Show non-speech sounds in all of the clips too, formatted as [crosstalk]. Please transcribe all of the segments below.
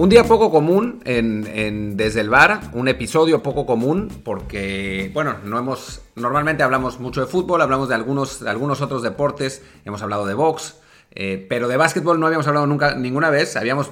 Un día poco común en, Desde el Bar, un episodio poco común porque, bueno, no hemos, normalmente hablamos mucho de fútbol, hablamos de algunos, algunos otros deportes, hemos hablado de box, eh, pero de básquetbol no habíamos hablado nunca, ninguna vez, habíamos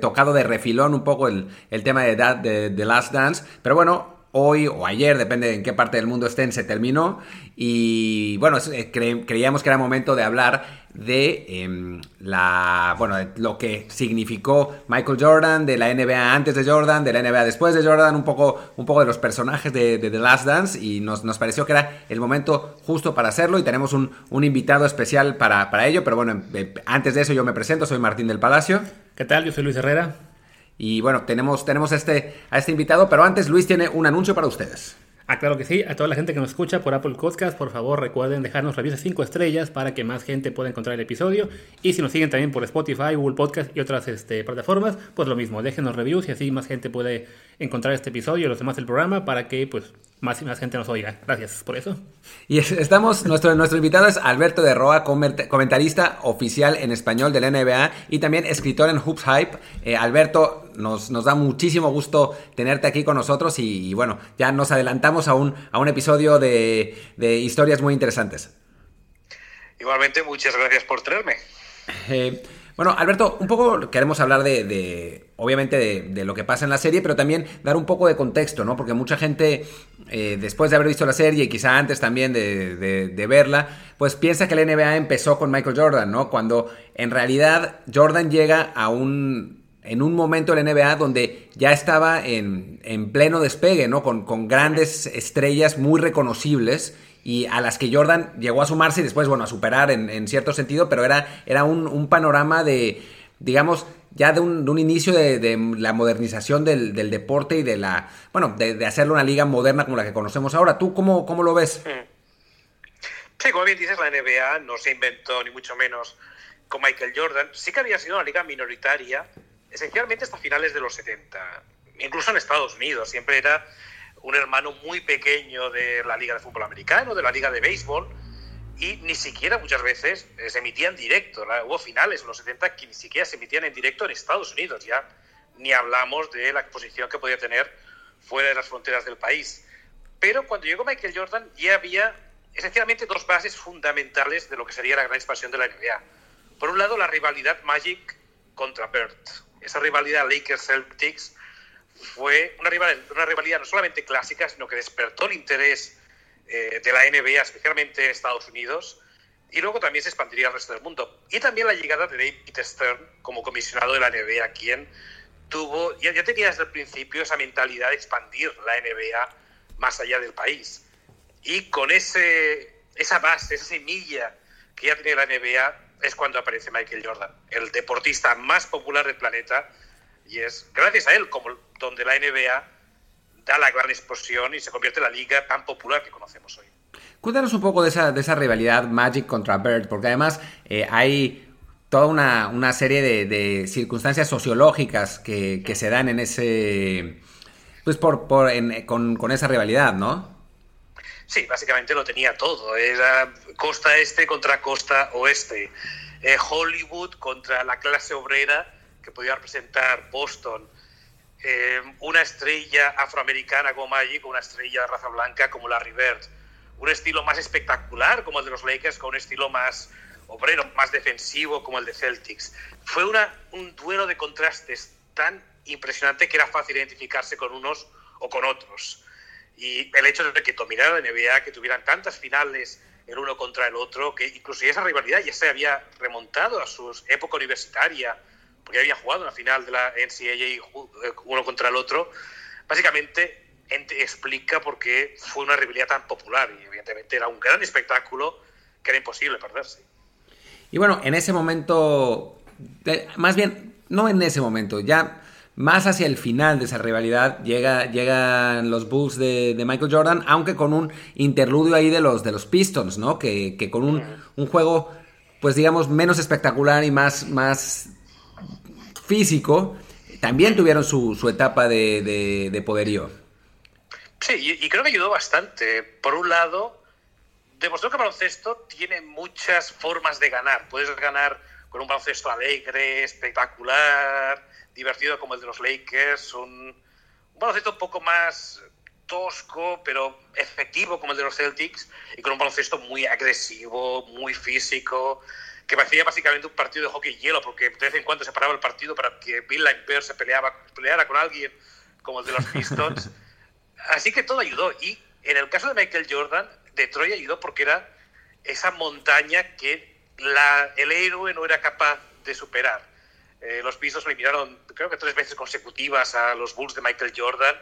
tocado de refilón un poco el, tema de, de, de Last Dance, pero bueno, hoy o ayer, depende en qué parte del mundo estén, se terminó. Y bueno, eh, creíamos que era momento de hablar de em, la bueno lo que significó Michael Jordan, de la NBA antes de Jordan, de la NBA después de Jordan, un poco, un poco de los personajes de, The Last Dance. Y nos, pareció que era el momento justo para hacerlo. Y tenemos un, invitado especial para, para ello. Pero bueno, em, antes de eso yo me presento, soy Martín del Palacio. ¿Qué tal? Yo soy Luis Herrera. Y bueno, tenemos, tenemos este, a este invitado, pero antes Luis tiene un anuncio para ustedes. Ah, claro que sí. A toda la gente que nos escucha por Apple Podcast, por favor recuerden dejarnos reviews de 5 estrellas para que más gente pueda encontrar el episodio. Y si nos siguen también por Spotify, Google Podcast y otras este, plataformas, pues lo mismo, déjenos reviews y así más gente puede encontrar este episodio y los demás del programa para que pues más y más gente nos oiga. Gracias por eso. Y estamos, nuestro, nuestro invitado es Alberto de Roa, comentarista oficial en español de la NBA y también escritor en Hoops Hype. Eh, Alberto, nos, nos, da muchísimo gusto tenerte aquí con nosotros y, bueno, ya nos adelantamos a un, a un episodio de, historias muy interesantes. Igualmente, muchas gracias por traerme. Eh, bueno, Alberto, un poco queremos hablar de, obviamente, de, lo que pasa en la serie, pero también dar un poco de contexto, ¿no? Porque mucha gente, eh, después de haber visto la serie y quizá antes también de, verla, pues piensa que la NBA empezó con Michael Jordan, ¿no? Cuando en realidad Jordan llega a un, en un momento de la NBA donde ya estaba en, en pleno despegue, ¿no? Con, con grandes estrellas muy reconocibles y a las que Jordan llegó a sumarse y después, bueno, a superar en, cierto sentido, pero era, era un, panorama de, digamos, ya de un, inicio de, la modernización del, deporte y de la, bueno, de, hacerlo una liga moderna como la que conocemos ahora. ¿Tú cómo, cómo lo ves? Mm. Sí, como bien dices, la NBA no se inventó ni mucho menos con Michael Jordan. Sí que había sido una liga minoritaria, esencialmente hasta finales de los 70. Incluso en Estados Unidos, siempre era un hermano muy pequeño de la Liga de Fútbol Americano, de la Liga de Béisbol, y ni siquiera muchas veces se emitían directo. Hubo finales en los 70 que ni siquiera se emitían en directo en Estados Unidos, ya ni hablamos de la exposición que podía tener fuera de las fronteras del país. Pero cuando llegó Michael Jordan ya había esencialmente dos bases fundamentales de lo que sería la gran expansión de la NBA. Por un lado, la rivalidad Magic contra Bird. Esa rivalidad Lakers-Celtics fue una rivalidad, no solamente clásica, sino que despertó el interés eh, de la NBA, especialmente en Estados Unidos, y luego también se expandiría al resto del mundo. Y también la llegada de David Stern como comisionado de la NBA, quien tuvo, ya, ya tenía desde el principio esa mentalidad de expandir la NBA más allá del país. Y con ese, esa base, esa semilla que ya tenía la NBA, es cuando aparece Michael Jordan, el deportista más popular del planeta, y es gracias a él como donde la NBA da la gran explosión y se convierte en la liga tan popular que conocemos hoy. Cuéntanos un poco de esa, de esa rivalidad Magic contra Bird, porque además eh, hay toda una, una serie de, circunstancias sociológicas que, que, se dan en ese. Pues por, por con, con, esa rivalidad, ¿no? Sí, básicamente lo tenía todo. Era costa este contra costa oeste. Eh, Hollywood contra la clase obrera que podía representar Boston eh, una estrella afroamericana como Magic, una estrella de raza blanca como Larry Bird, un estilo más espectacular como el de los Lakers, con un estilo más obrero, más defensivo como el de Celtics. Fue una, un duelo de contrastes tan impresionante que era fácil identificarse con unos o con otros. Y el hecho de que dominara la NBA, que tuvieran tantas finales el uno contra el otro, que incluso esa rivalidad ya se había remontado a su época universitaria, porque había jugado una final de la NCAA eh, uno contra el otro, básicamente explica por qué fue una rivalidad tan popular y evidentemente era un gran espectáculo que era imposible perderse. Y bueno, en ese momento, más bien, no en ese momento, ya más hacia el final de esa rivalidad llega, llegan los Bulls de, Michael Jordan, aunque con un interludio ahí de los, de los Pistons, ¿no? Que, con un, un, juego, pues digamos, menos espectacular y más, más físico, también tuvieron su, etapa de, poderío. Sí, y, creo que ayudó bastante. Por un lado, demostró que el baloncesto tiene muchas formas de ganar. Puedes ganar con un baloncesto alegre, espectacular, divertido como el de los Lakers, un, un baloncesto un poco más tosco, pero efectivo como el de los Celtics, y con un baloncesto muy agresivo, muy físico, que parecía básicamente un partido de hockey hielo, porque de vez en cuando se paraba el partido para que Bill Laimbeer se peleaba, peleara con alguien como el de los Pistons. [laughs] Así que todo ayudó. Y en el caso de Michael Jordan, Detroit ayudó porque era esa montaña que la, el héroe no era capaz de superar. Eh, los Pistons eliminaron, creo que tres veces consecutivas a los Bulls de Michael Jordan.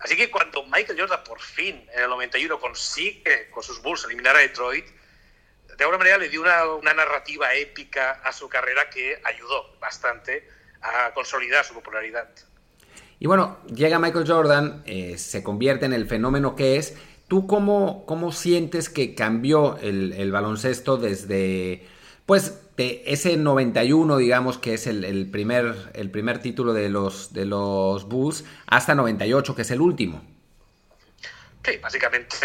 Así que cuando Michael Jordan por fin, en el 91, consigue con sus Bulls eliminar a Detroit, de alguna manera le dio una, una, narrativa épica a su carrera que ayudó bastante a consolidar su popularidad. Y bueno, llega Michael Jordan, eh, se convierte en el fenómeno que es. ¿Tú cómo, cómo sientes que cambió el, el baloncesto desde, pues, de ese 91, digamos, que es el, el, primer, el primer título de los, de los Bulls, hasta 98, que es el último? Sí, básicamente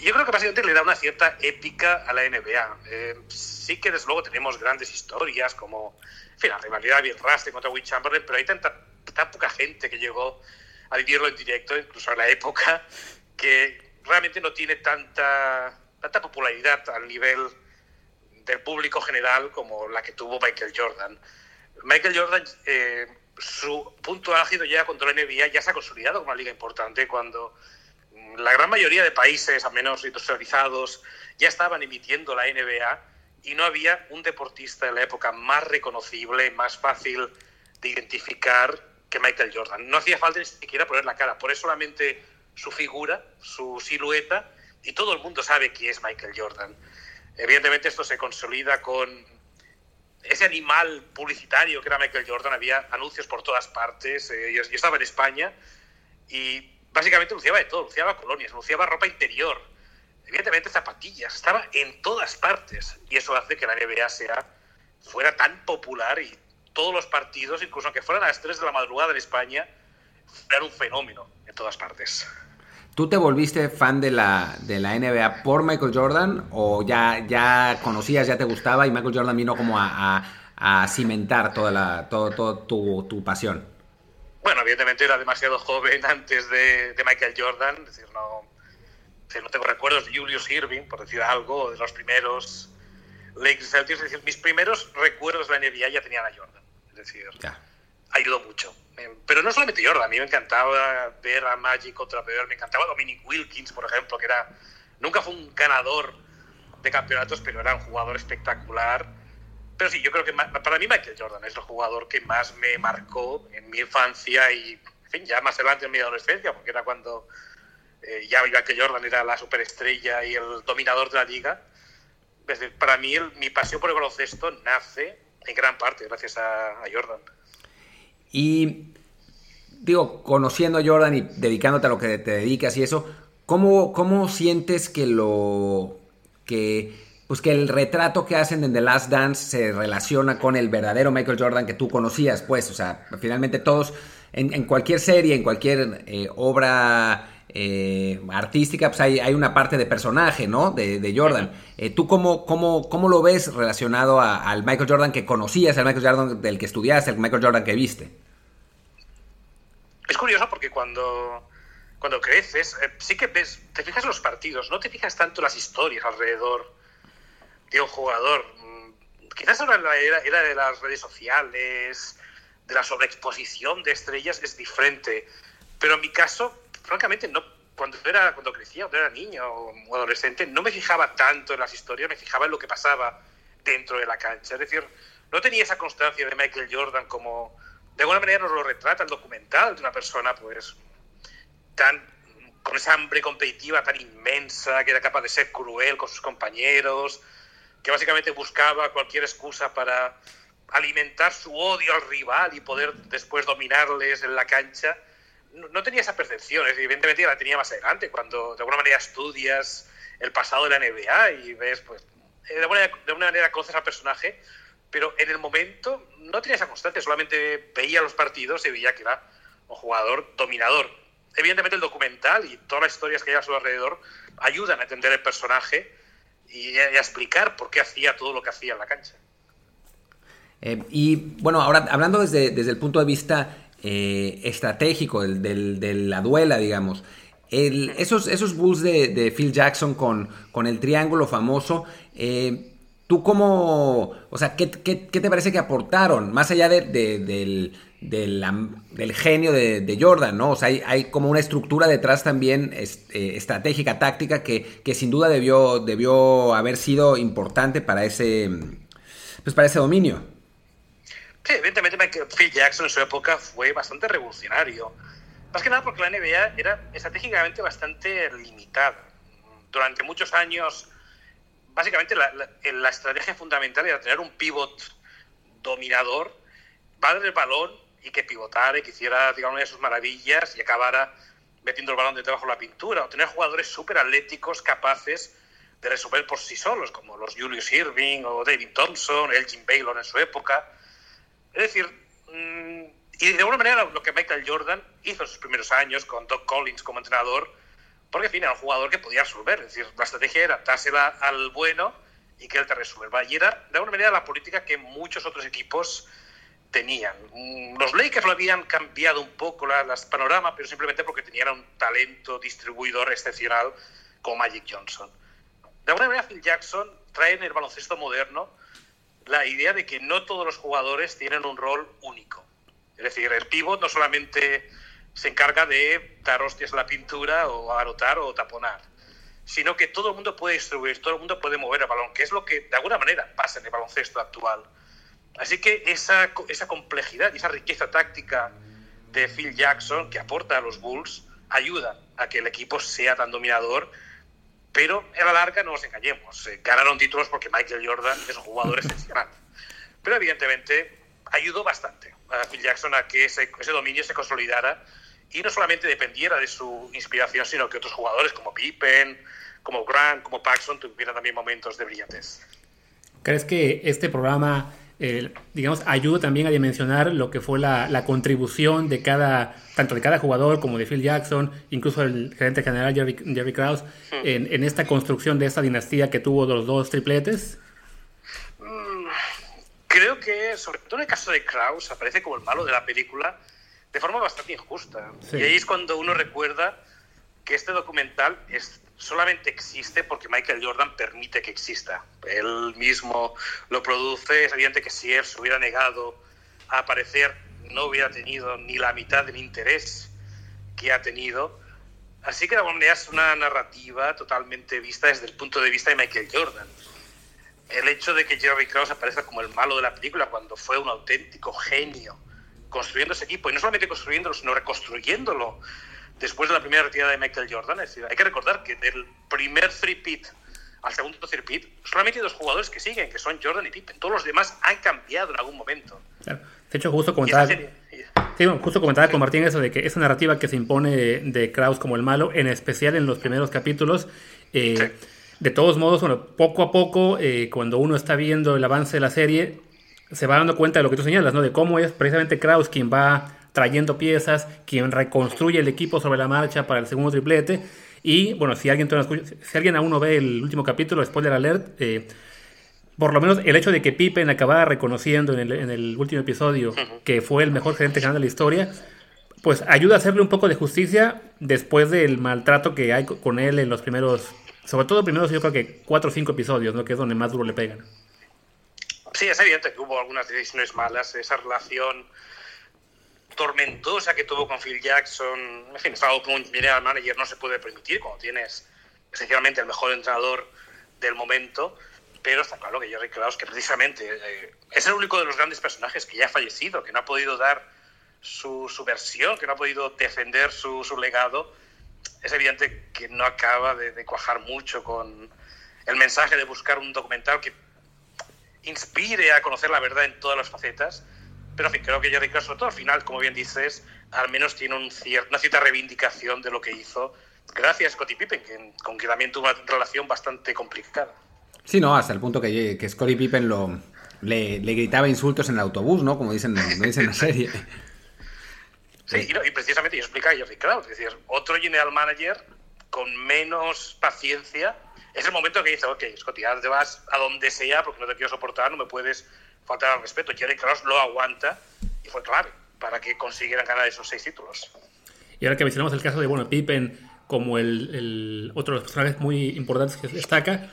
yo creo que básicamente le da una cierta épica a la NBA. Eh, sí que desde luego tenemos grandes historias como en la rivalidad de Bill Russell contra Will Chamberlain, pero hay tanta, tan poca gente que llegó a vivirlo en directo, incluso en la época, que realmente no tiene tanta, tanta popularidad al nivel del público general como la que tuvo Michael Jordan. Michael Jordan, eh, su punto álgido ya contra la NBA ya se ha consolidado como una liga importante cuando la gran mayoría de países, a menos industrializados, ya estaban emitiendo la NBA y no había un deportista en la época más reconocible, más fácil de identificar que Michael Jordan. No hacía falta ni siquiera poner la cara, por eso solamente su figura, su silueta, y todo el mundo sabe quién es Michael Jordan. Evidentemente esto se consolida con ese animal publicitario que era Michael Jordan. Había anuncios por todas partes. Eh, yo estaba en España y básicamente luciaba de todo, luciaba colonias, luciaba ropa interior, evidentemente zapatillas, estaba en todas partes y eso hace que la NBA sea, fuera tan popular y todos los partidos, incluso aunque fueran a las 3 de la madrugada en España, fueran un fenómeno en todas partes. ¿Tú te volviste fan de la, de la NBA por Michael Jordan o ya, ya conocías, ya te gustaba y Michael Jordan vino como a, a, a cimentar toda, la, todo, todo tu, tu pasión? Bueno, evidentemente era demasiado joven antes de, de Michael Jordan, es decir, no, no tengo recuerdos de Julius Irving, por decir algo, de los primeros Lakers Celtics, es decir, mis primeros recuerdos de la NBA ya tenían a Jordan, es decir, ya. ayudó mucho. Eh, pero no solamente Jordan, a mí me encantaba ver a Magic contra Bear, me encantaba Dominic Wilkins, por ejemplo, que era nunca fue un ganador de campeonatos, pero era un jugador espectacular pero sí, yo creo que para mí Michael Jordan es el jugador que más me marcó en mi infancia y, en fin, ya más adelante en mi adolescencia, porque era cuando eh, ya Michael Jordan era la superestrella y el dominador de la liga. Desde, para mí, mi pasión por el baloncesto nace en gran parte gracias a, a Jordan. Y digo, conociendo a Jordan y dedicándote a lo que te dedicas y eso, ¿cómo, cómo sientes que lo que pues que el retrato que hacen en The Last Dance se relaciona con el verdadero Michael Jordan que tú conocías, pues, o sea, finalmente todos, en, en cualquier serie, en cualquier eh, obra eh, artística, pues hay, hay, una parte de personaje, ¿no? De, de Jordan. Eh, ¿Tú cómo, cómo, cómo, lo ves relacionado a, al Michael Jordan que conocías, al Michael Jordan del que estudiaste, al Michael Jordan que viste? Es curioso porque cuando, cuando creces, eh, sí que ves, te fijas en los partidos, no te fijas tanto en las historias alrededor de un jugador. Mm, quizás ahora la era, era de las redes sociales, de la sobreexposición de estrellas es diferente. Pero en mi caso, francamente, no, cuando era cuando crecía, cuando era niño o adolescente, no me fijaba tanto en las historias, me fijaba en lo que pasaba dentro de la cancha. Es decir, no tenía esa constancia de Michael Jordan como de alguna manera nos lo retrata el documental de una persona pues tan con esa hambre competitiva tan inmensa que era capaz de ser cruel con sus compañeros, que básicamente buscaba cualquier excusa para alimentar su odio al rival y poder después dominarles en la cancha, no, tenía esa percepción. Evidentemente la tenía más adelante, cuando de alguna manera estudias el pasado de la NBA y ves, pues, de alguna manera, de alguna manera conoces al personaje, pero en el momento no tenía esa constante, solamente veía los partidos y veía que era un jugador dominador. Evidentemente el documental y todas las historias que hay a su alrededor ayudan a entender el personaje y a, explicar por qué hacía todo lo que hacía en la cancha. Eh, y bueno, ahora hablando desde, desde el punto de vista eh, estratégico de la duela, digamos, esos, esos Bulls de, Phil Jackson con, con el triángulo famoso, eh, ¿tú cómo, o sea, ¿qué, te parece que aportaron? Más allá del, del, genio de, Jordan, ¿no? O sea, hay, como una estructura detrás también eh, estratégica, táctica, que, que, sin duda debió, debió haber sido importante para ese, pues para ese dominio. Sí, evidentemente Phil Jackson en su época fue bastante revolucionario más que nada porque la NBA era estratégicamente bastante limitada. Durante muchos años, básicamente la, la, estrategia fundamental era tener un pivot dominador, darle el balón y que pivotara y que hiciera, digamos, una de sus maravillas y acabara metiendo el balón debajo de la pintura. O tener jugadores súper atléticos capaces de resolver por sí solos, como los Julius Irving o David Thompson, Elgin Baylor en su época. Es decir, mmm, y de alguna manera lo que Michael Jordan hizo en sus primeros años con Doc Collins como entrenador, porque al fin era un jugador que podía resolver. Es decir, la estrategia era dársela al bueno y que él te resuelva. Y era de alguna manera la política que muchos otros equipos tenían. Mm, los Lakers lo habían cambiado un poco la, las panorama, pero simplemente porque tenían un talento distribuidor excepcional como Magic Johnson. De alguna manera, Phil Jackson trae en el baloncesto moderno la idea de que no todos los jugadores tienen un rol único. Es decir, el pivot no solamente se encarga de dar hostias a la pintura o anotar o taponar, sino que todo el mundo puede distribuir, todo el mundo puede mover el balón, que es lo que de alguna manera pasa en el baloncesto actual. Así que esa, esa complejidad y esa riqueza táctica de Phil Jackson que aporta a los Bulls ayuda a que el equipo sea tan dominador, pero en la larga no nos engañemos, eh, ganaron títulos porque Michael Jordan es un jugador [laughs] excepcional. Pero evidentemente ayudó bastante a Phil Jackson a que ese, dominio se consolidara y no solamente dependiera de su inspiración, sino que otros jugadores como Pippen, como Grant, como Paxson tuvieran también momentos de brillantez. ¿Crees que este programa, eh, digamos, ayuda también a dimensionar lo que fue la, contribución de cada, tanto de cada jugador como de Phil Jackson, incluso el gerente general Jerry, Jerry Krause, hmm. en, en, esta construcción de esta dinastía que tuvo los dos tripletes? Creo que, sobre todo en el caso de Kraus, aparece como el malo de la película de forma bastante injusta. Y ahí es cuando uno recuerda que este documental es, solamente existe porque Michael Jordan permite que exista. Él mismo lo produce. Es evidente que si él se hubiera negado a aparecer, no hubiera tenido ni la mitad del interés que ha tenido. Así que de alguna manera es una narrativa totalmente vista desde el punto de vista de Michael Jordan el hecho de que Jerry Krause aparezca como el malo de la película cuando fue un auténtico genio construyendo ese equipo, y no solamente construyéndolo, sino reconstruyéndolo después de la primera retirada de Michael Jordan. Es decir, hay que recordar que del primer three-pit al segundo three-pit, solamente hay dos jugadores que siguen, que son Jordan y Pippen. Todos los demás han cambiado en algún momento. De hecho, justo comentaba, sí, justo comentaba con Martín eso de que esa narrativa que se impone de, Krause como el malo, en especial en los primeros capítulos, eh, de todos modos, bueno, poco a poco, eh, cuando uno está viendo el avance de la serie, se va dando cuenta de lo que tú señalas, ¿no? De cómo es precisamente Kraus quien va trayendo piezas, quien reconstruye el equipo sobre la marcha para el segundo triplete. Y bueno, si alguien, si alguien aún no ve el último capítulo, spoiler alert, eh, por lo menos el hecho de que Pippen acabara reconociendo en el, en el último episodio que fue el mejor gerente general de la historia, pues ayuda a hacerle un poco de justicia después del maltrato que hay con él en los primeros sobre todo primero yo creo que cuatro o cinco episodios, ¿no? Que es donde más duro le pegan. Sí, es evidente que hubo algunas decisiones malas. Esa relación tormentosa que tuvo con Phil Jackson. En fin, es algo que un general manager no se puede permitir cuando tienes esencialmente el mejor entrenador del momento. Pero está claro que Jerry Krause, que precisamente eh, es el único de los grandes personajes que ya ha fallecido, que no ha podido dar su, su versión, que no ha podido defender su, su legado, es evidente que no acaba de, cuajar mucho con el mensaje de buscar un documental que inspire a conocer la verdad en todas las facetas. Pero en fin, creo que Jerry Krause, sobre todo al final, como bien dices, al menos tiene un una cierta reivindicación de lo que hizo gracias a Scottie Pippen, que, con quien también tuvo una relación bastante complicada. Sí, no, hasta el punto que, que Scottie Pippen lo, le, gritaba insultos en el autobús, ¿no? Como dicen, como dicen en la serie. [laughs] Sí, y, precisamente yo explica a Jerry Krause, es decir, otro general manager con menos paciencia, es el momento que dice, ok, Scotty, ahora te vas a donde sea porque no te quiero soportar, no me puedes faltar al respeto. Jerry Krause lo aguanta y fue clave para que consiguieran ganar esos seis títulos. Y ahora que mencionamos el caso de bueno, Pippen como el, el otro de los personajes muy importantes que destaca,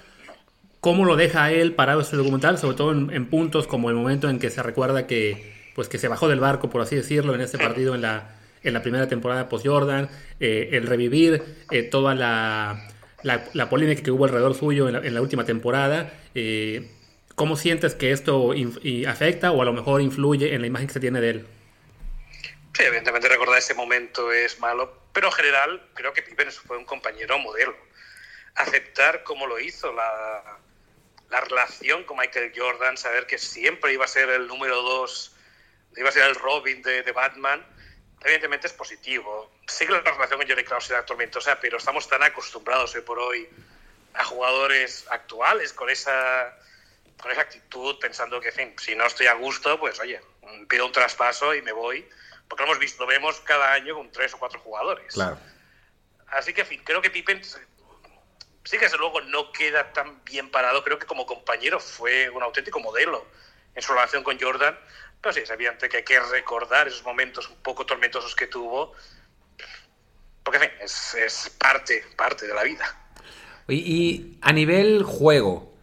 ¿cómo lo deja él parado este documental? Sobre todo en, en, puntos como el momento en que se recuerda que, pues, que se bajó del barco, por así decirlo, en este partido en la, en la primera temporada post-Jordan, eh, el revivir eh, toda la, la, la, polémica que hubo alrededor suyo en la, en la última temporada. Eh, ¿Cómo sientes que esto afecta o a lo mejor influye en la imagen que se tiene de él? Sí, evidentemente recordar ese momento es malo, pero en general creo que Pippen fue un compañero modelo. Aceptar como lo hizo la, la relación con Michael Jordan, saber que siempre iba a ser el número dos, iba a ser el Robin de, de Batman, evidentemente es positivo. Sí que la relación con Jerry Krause era tormentosa, pero estamos tan acostumbrados hoy por hoy a jugadores actuales con esa, con esa actitud, pensando que, en fin, si no estoy a gusto, pues oye, pido un traspaso y me voy porque lo hemos visto, lo vemos cada año con tres o cuatro jugadores. Claro. Así que, en fin, creo que Pippen sí que desde luego no queda tan bien parado. Creo que como compañero fue un auténtico modelo en su relación con Jordan. Pero sí, es evidente que hay que recordar esos momentos un poco tormentosos que tuvo. Porque, en fin, es, parte, parte de la vida. Y a nivel juego,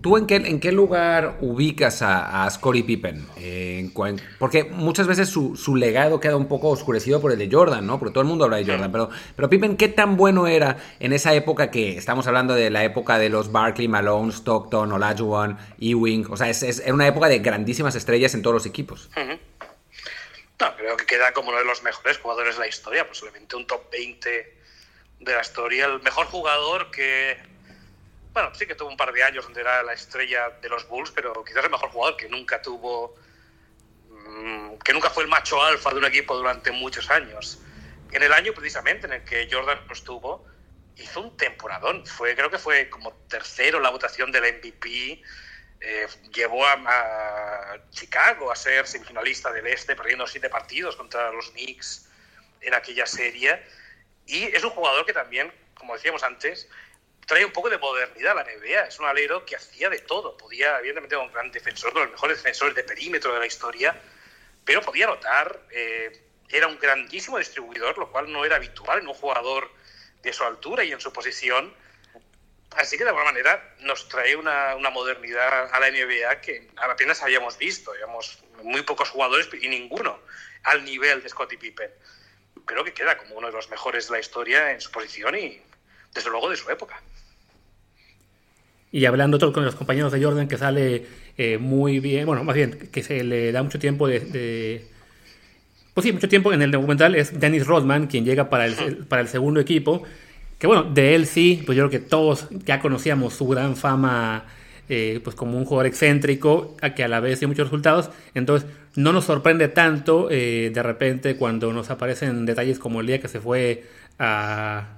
¿Tú en qué, en qué lugar ubicas a, a Scottie Pippen? Eh, porque muchas veces su, su, legado queda un poco oscurecido por el de Jordan, ¿no? Porque todo el mundo habla de Jordan. Pero, pero Pippen, ¿qué tan bueno era en esa época que estamos hablando de la época de los Barkley, Malone, Stockton, Olajuwon, Ewing? O sea, es, es, era una época de grandísimas estrellas en todos los equipos. Uh -huh. No, creo que queda como uno de los mejores jugadores de la historia, posiblemente un top 20 de la historia. El mejor jugador que bueno, sí que tuvo un par de años donde era la estrella de los Bulls, pero quizás el mejor jugador que nunca tuvo, mmm, que nunca fue el macho alfa de un equipo durante muchos años. En el año precisamente en el que Jordan no estuvo, hizo un temporadón. Fue, creo que fue como tercero la votación del MVP. Eh, llevó a, a, Chicago a ser semifinalista del Este, perdiendo siete partidos contra los Knicks en aquella serie. Y es un jugador que también, como decíamos antes, trae un poco de modernidad a la NBA. Es un alero que hacía de todo. Podía, evidentemente, un gran defensor, uno de los mejores defensores de perímetro de la historia, pero podía anotar. Eh, era un grandísimo distribuidor, lo cual no era habitual en un jugador de su altura y en su posición. Así que de alguna manera nos trae una, una modernidad a la NBA que apenas habíamos visto. Habíamos muy pocos jugadores y ninguno al nivel de Scottie Pippen. Creo que queda como uno de los mejores de la historia en su posición y, desde luego, de su época. Y hablando con los compañeros de Jordan, que sale eh, muy bien, bueno, más bien, que se le da mucho tiempo de, de, Pues sí, mucho tiempo en el documental es Dennis Rodman, quien llega para el, para el segundo equipo. Que bueno, de él sí, pues yo creo que todos ya conocíamos su gran fama, eh, pues como un jugador excéntrico, a que a la vez dio muchos resultados. Entonces, no nos sorprende tanto eh, de repente cuando nos aparecen detalles como el día que se fue a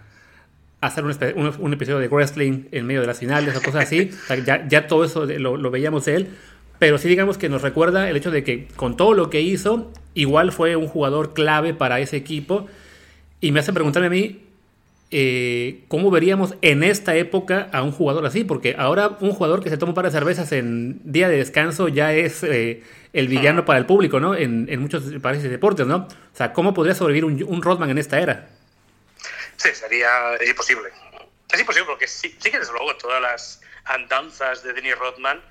hacer un, un, un, episodio de wrestling en medio de las finales o cosas así. [laughs] O sea, ya, ya, todo eso lo, lo, veíamos de él. Pero sí digamos que nos recuerda el hecho de que con todo lo que hizo, igual fue un jugador clave para ese equipo. Y me hace preguntarme a mí, eh, ¿cómo veríamos en esta época a un jugador así? Porque ahora un jugador que se toma un par de cervezas en día de descanso ya es eh, el villano para el público, ¿no? En, en muchos países de deportes, ¿no? O sea, ¿cómo podría sobrevivir un, un Rodman en esta era? Sí, sería imposible. Es imposible porque sí, sí, que desde luego todas las andanzas de Dennis Rodman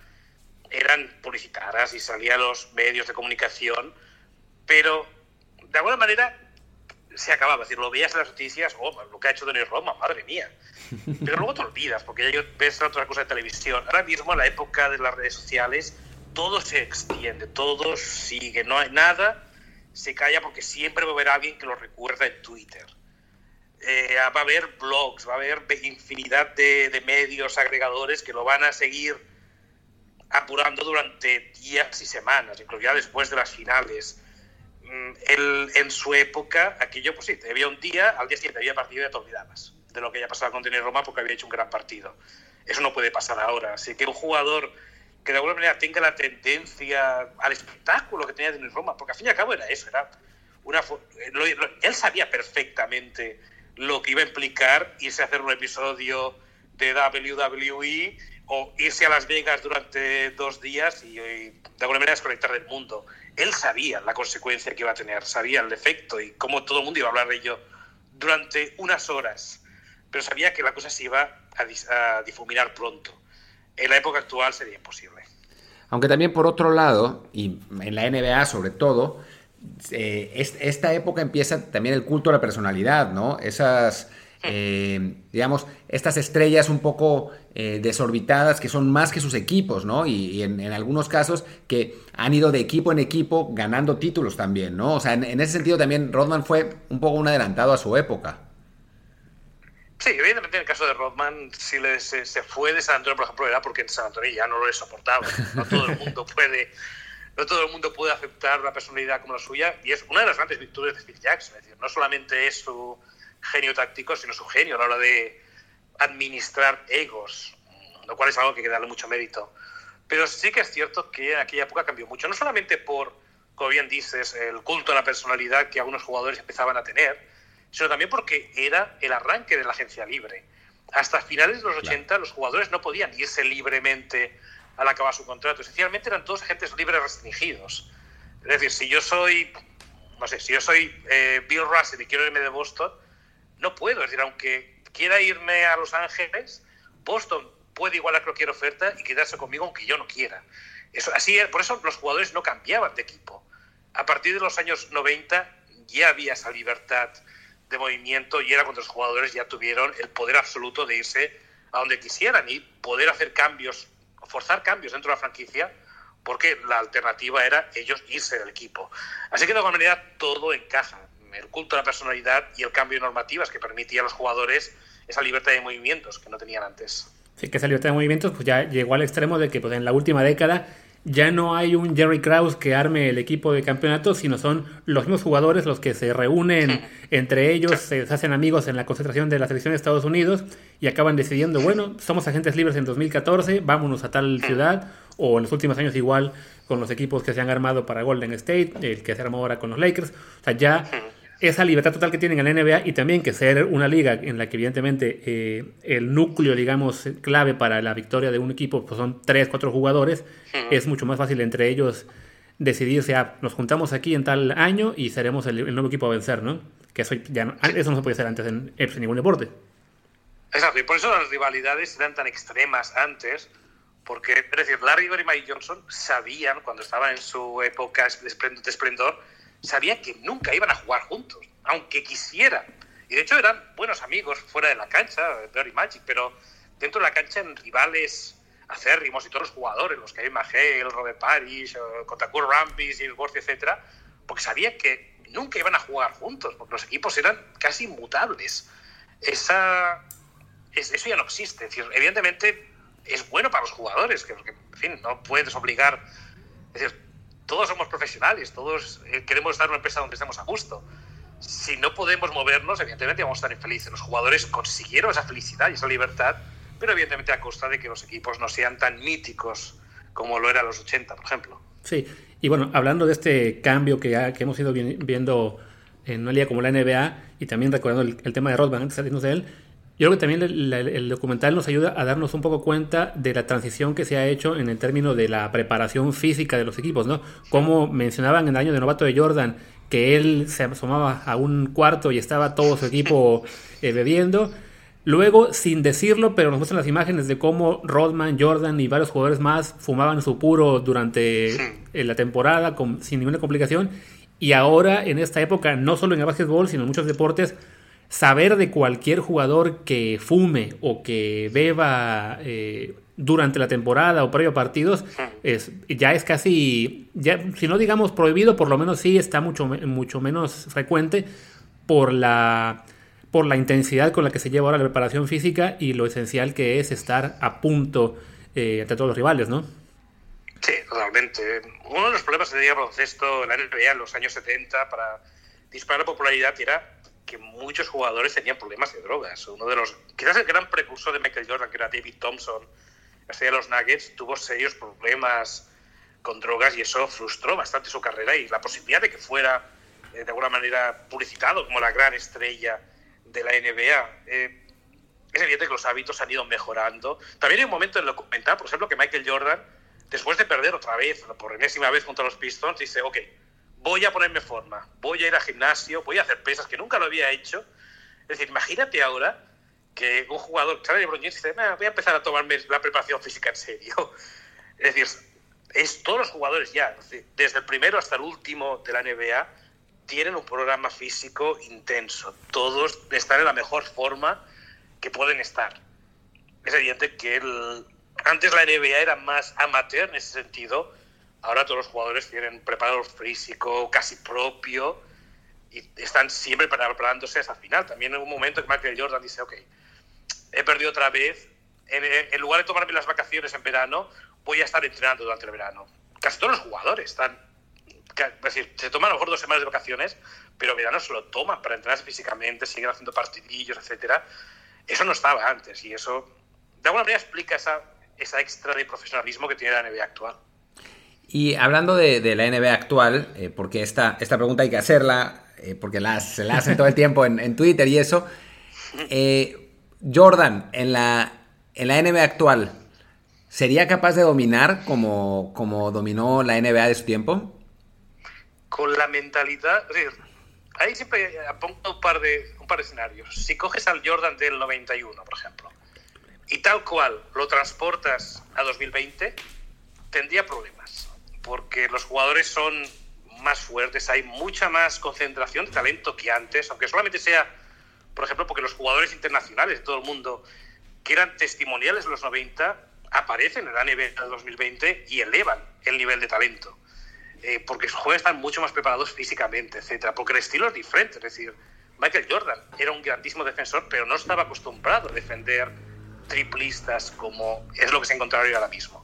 eran publicitarias y salían los medios de comunicación, pero de alguna manera se acababa. Es decir, lo veías en las noticias, oh, lo que ha hecho Dennis Rodman, madre mía. Pero luego te olvidas porque ya ves otra cosa de televisión. Ahora mismo, en la época de las redes sociales, todo se extiende, todo sigue, no hay nada, se calla porque siempre va a haber alguien que lo recuerda en Twitter eh, va a haber blogs, va a haber infinidad de, de, medios agregadores que lo van a seguir apurando durante días y semanas, incluso después de las finales. Él, en su época, aquello, pues sí, había un día, al día siguiente había partido y ya te olvidabas de lo que ya pasaba con Denis Roma porque había hecho un gran partido. Eso no puede pasar ahora. Así que un jugador que de alguna manera tenga la tendencia al espectáculo que tenía Denis Roma, porque al fin y al cabo era eso, era una, lo, lo, él sabía perfectamente lo que iba a implicar irse a hacer un episodio de WWE o irse a Las Vegas durante dos días y, de alguna manera desconectar del mundo. Él sabía la consecuencia que iba a tener, sabía el efecto y cómo todo el mundo iba a hablar de ello durante unas horas, pero sabía que la cosa se iba a, difuminar pronto. En la época actual sería imposible. Aunque también por otro lado, y en la NBA sobre todo, eh, esta época empieza también el culto a la personalidad, ¿no? Esas eh, digamos, estas estrellas un poco eh, desorbitadas que son más que sus equipos, ¿no? Y, en, algunos casos que han ido de equipo en equipo ganando títulos también, ¿no? O sea, en, ese sentido también Rodman fue un poco un adelantado a su época. Sí, evidentemente en el caso de Rodman, si le, se, fue de San Antonio, por ejemplo, era porque en San Antonio ya no lo soportaba. No todo el mundo puede no todo el mundo puede aceptar una personalidad como la suya y es una de las grandes virtudes de Phil Jackson. Es decir, no solamente es su, genio táctico, sino su genio a la hora de administrar egos, lo cual es algo que hay que darle mucho mérito. Pero sí que es cierto que en aquella época cambió mucho, no solamente por, como bien dices, el culto a la personalidad que algunos jugadores empezaban a tener, sino también porque era el arranque de la agencia libre. Hasta finales de los 80 los jugadores no podían irse libremente al acabar su contrato. Esencialmente eran todos agentes libres restringidos. Es decir, si yo soy, no sé, si yo soy eh, Bill Russell y quiero irme de Boston, no puedo. Es decir, aunque quiera irme a Los Ángeles, Boston puede igualar cualquier oferta y quedarse conmigo aunque yo no quiera. Eso, así, por eso los jugadores no cambiaban de equipo. A partir de los años 90 ya había esa libertad de movimiento y era cuando los jugadores ya tuvieron el poder absoluto de irse a donde quisieran y poder hacer cambios, forzar cambios dentro de la franquicia, porque la alternativa era ellos irse del equipo. Así que de alguna manera todo encaja el culto a la personalidad y el cambio de normativas que permitía a los jugadores esa libertad de movimientos que no tenían antes. Sí, que esa libertad de movimientos pues ya llegó al extremo de que pues, en la última década ya no hay un Jerry Krause que arme el equipo de campeonato, sino son los mismos jugadores los que se reúnen entre ellos, se hacen amigos en la concentración de la selección de Estados Unidos y acaban decidiendo, bueno, somos agentes libres en 2014, vámonos a tal ciudad, o en los últimos años igual con los equipos que se han armado para Golden State, el que se armó ahora con los Lakers, o sea, ya esa libertad total que tienen en la NBA y también que ser una liga en la que evidentemente eh, el núcleo, digamos, clave para la victoria de un equipo pues son tres, cuatro jugadores, es mucho más fácil entre ellos decidirse, a ah, nos juntamos aquí en tal año y seremos el, nuevo equipo a vencer, ¿no? Que eso, ya no, eso no se puede hacer antes en, en ningún deporte. Exacto, y por eso las rivalidades eran tan extremas antes, porque, es decir, Larry Bird y Mike Johnson sabían, cuando estaban en su época de esplendor, sabían que nunca iban a jugar juntos, aunque quisieran. Y de hecho eran buenos amigos fuera de la cancha, Peor Magic, pero dentro de la cancha en rivales acérrimos y todos los jugadores, los que hay el Robert Parrish, Kotakur Rampis, el Gorsi, etcétera, porque sabían que nunca iban a jugar juntos, porque los equipos eran casi inmutables. Esa, eso ya no existe. Es evidentemente es bueno para los jugadores, que, en fin, no puedes obligar. Es todos somos profesionales, todos eh, queremos estar en una empresa donde estemos a gusto. Si no podemos movernos, evidentemente vamos a estar infelices. Los jugadores consiguieron esa felicidad y esa libertad, pero evidentemente a costa de que los equipos no sean tan míticos como lo eran los 80, por ejemplo. Sí, y bueno, hablando de este cambio que, ya, que hemos ido viendo en una liga como la NBA y también recordando el, tema de Rodman antes de él, yo creo que también el, documental nos ayuda a darnos un poco cuenta de la transición que se ha hecho en el término de la preparación física de los equipos, ¿no? Como mencionaban en el año de novato de Jordan, que él se asomaba a un cuarto y estaba todo su equipo [laughs] eh, bebiendo. Luego, sin decirlo, pero nos muestran las imágenes de cómo Rodman, Jordan y varios jugadores más fumaban su puro durante eh, la temporada sin ninguna complicación. Y ahora, en esta época, no solo en el básquetbol, sino en muchos deportes, saber de cualquier jugador que fume o que beba eh, durante la temporada o previo a partidos es, ya es casi, ya, si no digamos prohibido, por lo menos sí está mucho, mucho menos frecuente por la, por la intensidad con la que se lleva ahora la preparación física y lo esencial que es estar a punto eh, ante todos los rivales, ¿no? Sí, totalmente. Uno de los problemas que tenía el baloncesto en la NBA en los años 70 para disparar la popularidad era que muchos jugadores tenían problemas de drogas. Uno de los, quizás el gran precursor de Michael Jordan, que era David Thompson, de los Nuggets, tuvo serios problemas con drogas y eso frustró bastante su carrera y la posibilidad de que fuera eh, de alguna manera publicitado como la gran estrella de la NBA. Eh, es evidente que los hábitos han ido mejorando. También hay un momento en el documental, por ejemplo, que Michael Jordan, después de perder otra vez, por enésima vez contra los Pistons, dice, ok, voy a ponerme forma, voy a ir al gimnasio, voy a hacer pesas, que nunca lo había hecho. Es decir, imagínate ahora que un jugador, Charlie LeBron dice, voy a empezar a tomarme la preparación física en serio. [laughs] Es decir, es todos los jugadores ya, desde el primero hasta el último de la NBA, tienen un programa físico intenso. Todos están en la mejor forma que pueden estar. Es evidente que antes la NBA era más amateur en ese sentido. Ahora todos los jugadores tienen preparado físico casi propio y están siempre preparándose hasta el final. También en un momento que Michael Jordan dice, ok, he perdido otra vez. En, en lugar de tomarme las vacaciones en verano, voy a estar entrenando durante el verano. Casi todos los jugadores están es decir, se toman a lo mejor dos semanas de vacaciones, pero verano se lo toman para entrenarse físicamente, siguen haciendo partidillos, etcétera. Eso no estaba antes y eso, de alguna manera, explica esa, esa extra de profesionalismo que tiene la NBA actual. Y hablando de, de la NBA actual, eh, porque esta, esta pregunta hay que hacerla, eh, porque la, se la hacen todo el tiempo en, en Twitter y eso. Eh, Jordan, en la, en la NBA actual, ¿sería capaz de dominar como, como dominó la NBA de su tiempo? con la mentalidad. Ahí siempre pongo un par, de, un par de escenarios. Si coges al Jordan del 91, por ejemplo, y tal cual lo transportas a 2020, tendría problemas. Porque los jugadores son más fuertes, hay mucha más concentración de talento que antes, aunque solamente sea, por ejemplo, porque los jugadores internacionales de todo el mundo, que eran testimoniales de los 90, aparecen en la NBA de 2020 y elevan el nivel de talento. Eh, porque los jugadores están mucho más preparados físicamente, etcétera, porque el estilo es diferente. Es decir, Michael Jordan era un grandísimo defensor, pero no estaba acostumbrado a defender triplistas como es lo que se encontraba ahora mismo.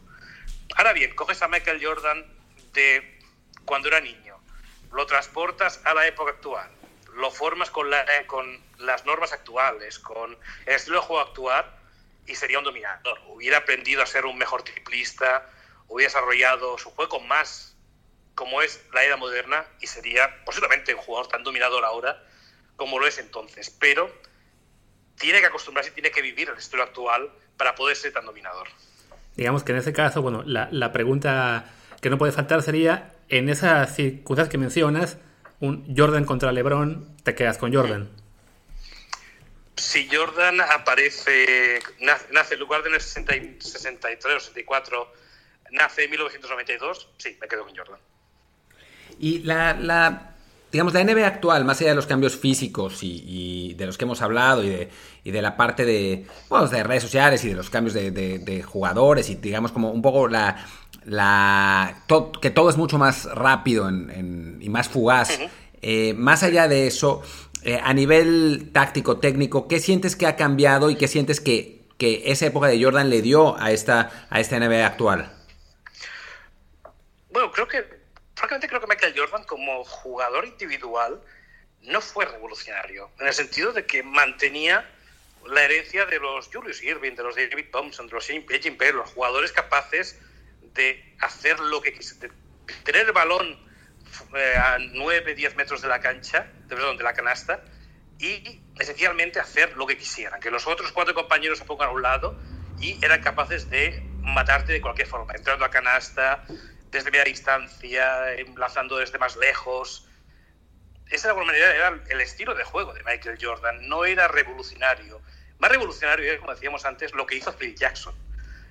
Ahora bien, coges a Michael Jordan de cuando era niño, lo transportas a la época actual, lo formas con, la, eh, con las normas actuales, con el estilo de juego actual y sería un dominador. Hubiera aprendido a ser un mejor triplista, hubiera desarrollado su juego más como es la era moderna y sería posiblemente un jugador tan dominador ahora como lo es entonces. Pero tiene que acostumbrarse tiene que vivir el estilo actual para poder ser tan dominador. Digamos que en ese caso, bueno, la, la pregunta que no puede faltar sería, en esas circunstancias que mencionas, un Jordan contra LeBron, te quedas con Jordan. Si Jordan aparece, nace en lugar de en el 63 o 64, nace en 1992, sí, me quedo con Jordan. Y la, digamos, la NBA actual, más allá de los cambios físicos y, de los que hemos hablado y de, y de la parte de, bueno, de redes sociales y de los cambios de, jugadores y digamos como un poco la, la que todo es mucho más rápido y más fugaz. Eh, más allá de eso, eh, a nivel táctico, técnico, ¿qué sientes que ha cambiado y qué sientes que, que esa época de Jordan le dio a esta, a esta NBA actual? Bueno, creo que francamente creo que Michael Jordan como jugador individual no fue revolucionario, en el sentido de que mantenía la herencia de los Julius Irving, de los David Thompson, de los Jim Perry, los jugadores capaces de hacer lo que de tener el balón eh, a 9, 10 metros de la cancha, de, perdón, de la canasta, y esencialmente hacer lo que quisieran, que los otros cuatro compañeros se pongan a un lado y eran capaces de matarte de cualquier forma, entrando a canasta, desde media distancia, enlazando desde más lejos. Esa de alguna manera era el estilo de juego de Michael Jordan, no era revolucionario. Más revolucionario era, como decíamos antes, lo que hizo Phil Jackson,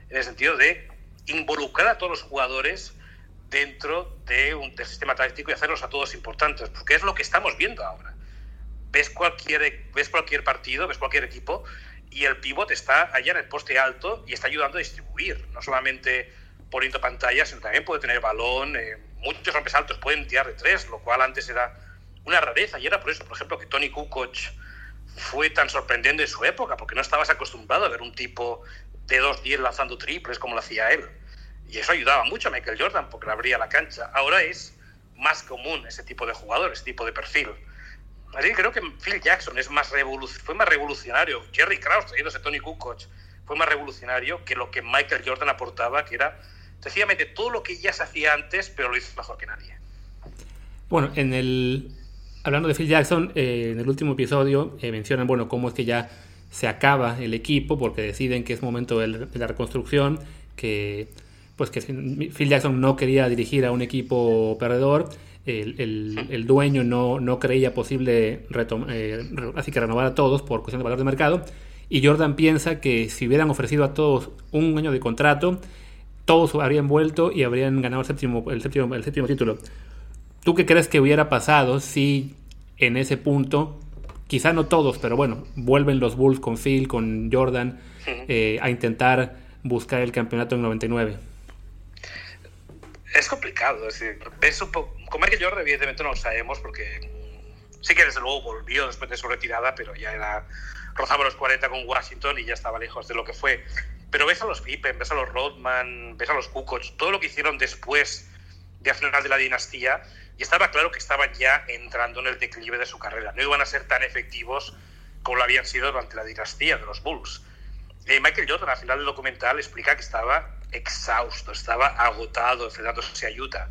en el sentido de involucrar a todos los jugadores dentro de un sistema táctico y hacerlos a todos importantes, porque es lo que estamos viendo ahora. Ves cualquier, ves cualquier partido, ves cualquier equipo y el pivot está allá en el poste alto y está ayudando a distribuir, no solamente poniendo pantallas, sino también puede tener balón. Eh, muchos hombres altos pueden tirar de tres, lo cual antes era una rareza. Y era por eso, por ejemplo, que Tony Kukoc fue tan sorprendente en su época, porque no estabas acostumbrado a ver un tipo de 2-10 lanzando triples como lo hacía él. Y eso ayudaba mucho a Michael Jordan, porque le abría la cancha. Ahora es más común ese tipo de jugador, ese tipo de perfil. Así que creo que Phil Jackson es más fue más revolucionario. Jerry Krause, trayéndose Tony Kukoc, fue más revolucionario que lo que Michael Jordan aportaba, que era sencillamente todo lo que ya se hacía antes, pero lo hizo mejor que nadie. Bueno, en el hablando de Phil Jackson, eh, en el último episodio eh, mencionan, bueno, cómo es que ya se acaba el equipo porque deciden que es momento de la reconstrucción, que pues que Phil Jackson no quería dirigir a un equipo perdedor, el, dueño no, no, creía posible eh, así que renovar a todos por cuestión de valor de mercado, y Jordan piensa que si hubieran ofrecido a todos un año de contrato, todos habrían vuelto y habrían ganado el séptimo, el séptimo, el séptimo título. ¿Tú qué crees que hubiera pasado si en ese punto, quizá no todos, pero bueno, vuelven los Bulls con Phil, con Jordan, eh, a intentar buscar el campeonato en 99? Es complicado, es decir, con Michael Jordan evidentemente no lo sabemos porque sí que desde luego volvió después de su retirada, pero ya era rozaba los 40 con Washington y ya estaba lejos de lo que fue. Pero ves a los Pippen, ves a los Rodman, ves a los Kukoc, todo lo que hicieron después de al final de la dinastía, y estaba claro que estaban ya entrando en el declive de su carrera. No iban a ser tan efectivos como lo habían sido durante la dinastía de los Bulls. Eh, Michael Jordan, al final del documental, explica que estaba exhausto, estaba agotado enfrentándose a Utah.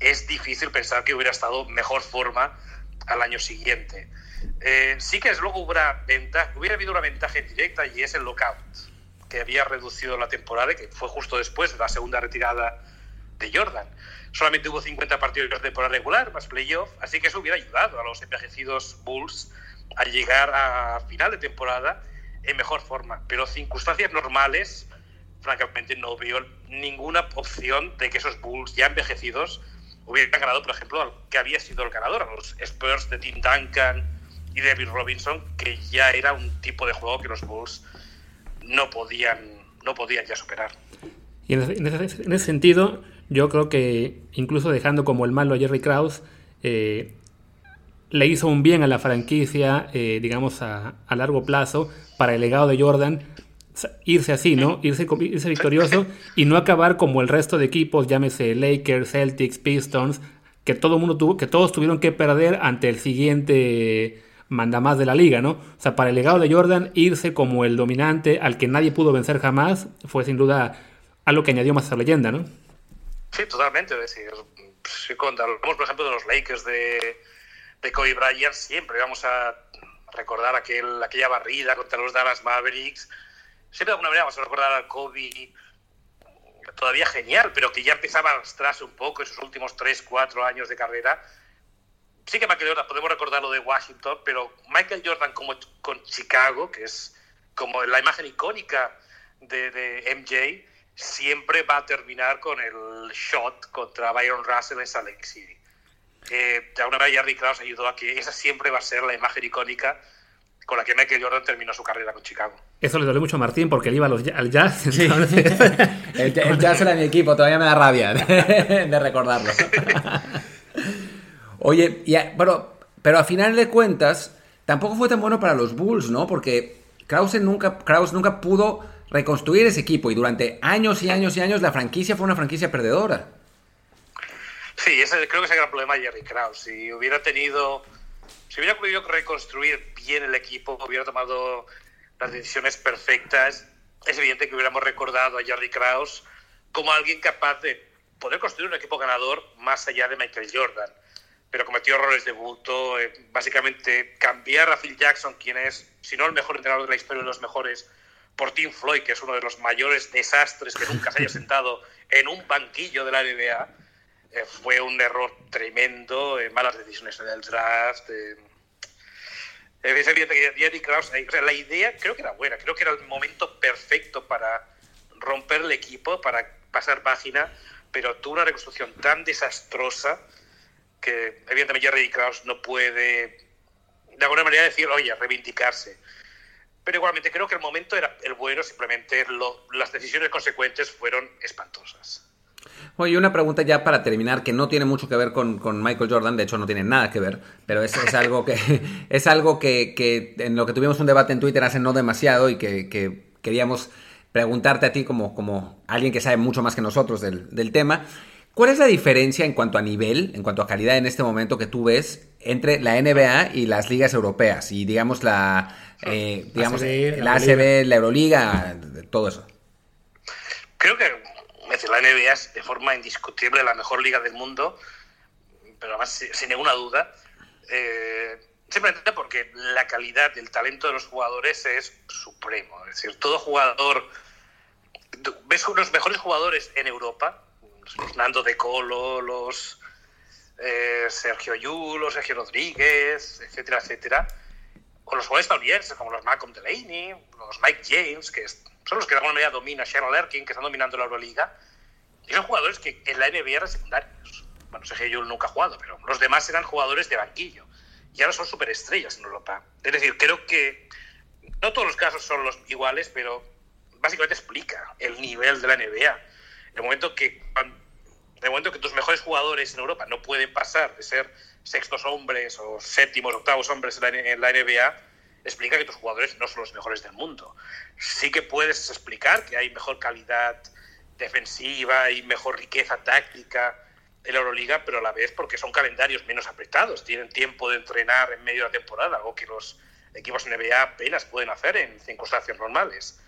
Es difícil pensar que hubiera estado mejor forma al año siguiente. Eh, sí que es luego hubiera, hubiera habido una ventaja directa y es el lockout, que había reducido la temporada que fue justo después de la segunda retirada de Jordan. Solamente hubo 50 partidos de temporada regular, más playoff, así que eso hubiera ayudado a los envejecidos Bulls a llegar a final de temporada en mejor forma. Pero circunstancias normales, francamente, no veo ninguna opción de que esos Bulls ya envejecidos hubieran ganado, por ejemplo, al que había sido el ganador, a los Spurs de Tim Duncan y David Robinson, que ya era un tipo de juego que los Bulls no podían, no podían ya superar. Y en ese, sentido, yo creo que incluso dejando como el malo a Jerry Krause, eh, le hizo un bien a la franquicia, eh, digamos, a, a, largo plazo, para el legado de Jordan, irse así, ¿no? Irse, irse victorioso [laughs] y no acabar como el resto de equipos, llámese Lakers, Celtics, Pistons, que todo mundo tuvo, que todos tuvieron que perder ante el siguiente manda más de la liga, ¿no? O sea, para el legado de Jordan, irse como el dominante al que nadie pudo vencer jamás fue sin duda algo que añadió más a la leyenda, ¿no? Sí, totalmente. Es decir, si cuando hablamos, por ejemplo, de los Lakers de, de Kobe Bryant, siempre vamos a recordar aquel, aquella barrida contra los Dallas Mavericks. Siempre de alguna manera vamos a recordar al Kobe todavía genial, pero que ya empezaba a arrastrarse un poco en sus últimos 3, 4 años de carrera sí que Michael Jordan, podemos recordar lo de Washington, pero Michael Jordan como con Chicago, que es como la imagen icónica de, de MJ, siempre va a terminar con el shot contra Byron Russell en Salt Lake City. Eh, de alguna manera Jerry Krause ayudó a que esa siempre va a ser la imagen icónica con la que Michael Jordan terminó su carrera con Chicago. Eso le dolió mucho a Martín porque él iba al jazz. el, [laughs] el, jazz era mi equipo, todavía me da rabia de recordarlo. [laughs] Oye, ya, pero, pero a final de cuentas, tampoco fue tan bueno para los Bulls, ¿no? Porque Krause nunca, Krause nunca pudo reconstruir ese equipo y durante años y años y años la franquicia fue una franquicia perdedora. Sí, ese, creo que es el gran problema de Jerry Krause. Si hubiera tenido, si hubiera podido reconstruir bien el equipo, hubiera tomado las decisiones perfectas, es evidente que hubiéramos recordado a Jerry Krause como alguien capaz de poder construir un equipo ganador más allá de Michael Jordan pero cometió errores de bulto. Eh, básicamente, cambiar a Phil Jackson, quien es, si no el mejor entrenador de la historia de los mejores, por Tim Floyd, que es uno de los mayores desastres que nunca se haya sentado en un banquillo de la NBA, eh, fue un error tremendo, eh, malas decisiones en el draft. es evidente que Jerry Krause, la idea creo que era buena, creo que era el momento perfecto para romper el equipo, para pasar página, pero tuvo una reconstrucción tan desastrosa que evidentemente Jerry Krause no puede de alguna manera decir, oye, reivindicarse. Pero igualmente creo que el momento era el bueno, simplemente las decisiones consecuentes fueron espantosas. Oye, una pregunta ya para terminar que no tiene mucho que ver con, Michael Jordan, de hecho no tiene nada que ver, pero es, algo, que, [laughs] es algo que, en lo que tuvimos un debate en Twitter hace no demasiado y que, que queríamos preguntarte a ti como, como alguien que sabe mucho más que nosotros del, del tema. ¿Cuál es la diferencia en cuanto a nivel, en cuanto a calidad en este momento que tú ves entre la NBA y las ligas europeas? Y digamos la, eh, digamos, la ACB, la Euroliga, todo eso. Creo que la NBA es de forma indiscutible la mejor liga del mundo, pero además sin ninguna duda. Eh, Simplemente porque la calidad del talento de los jugadores es supremo. Es decir, todo jugador. Ves los mejores jugadores en Europa, los Nando de Colo, los eh, Sergio Yulo, Sergio Rodríguez, etcétera, etcétera. O los jugadores estadounidenses, como los Malcolm Delaney, los Mike James, que son los que de alguna manera domina Sharon Lerkin, que están dominando la Euroliga. Y son jugadores que en la NBA eran secundarios. Bueno, Sergio Yulo nunca ha jugado, pero los demás eran jugadores de banquillo y ahora son superestrellas en Europa. Es decir, creo que no todos los casos son los iguales, pero básicamente explica el nivel de la NBA. El momento que, el momento que tus mejores jugadores en Europa no pueden pasar de ser sextos hombres o séptimos, octavos hombres en la NBA, explica que tus jugadores no son los mejores del mundo. Sí que puedes explicar que hay mejor calidad defensiva y mejor riqueza táctica en la Euroliga, pero a la vez porque son calendarios menos apretados, tienen tiempo de entrenar en medio de la temporada, algo que los equipos NBA apenas pueden hacer en circunstancias normales.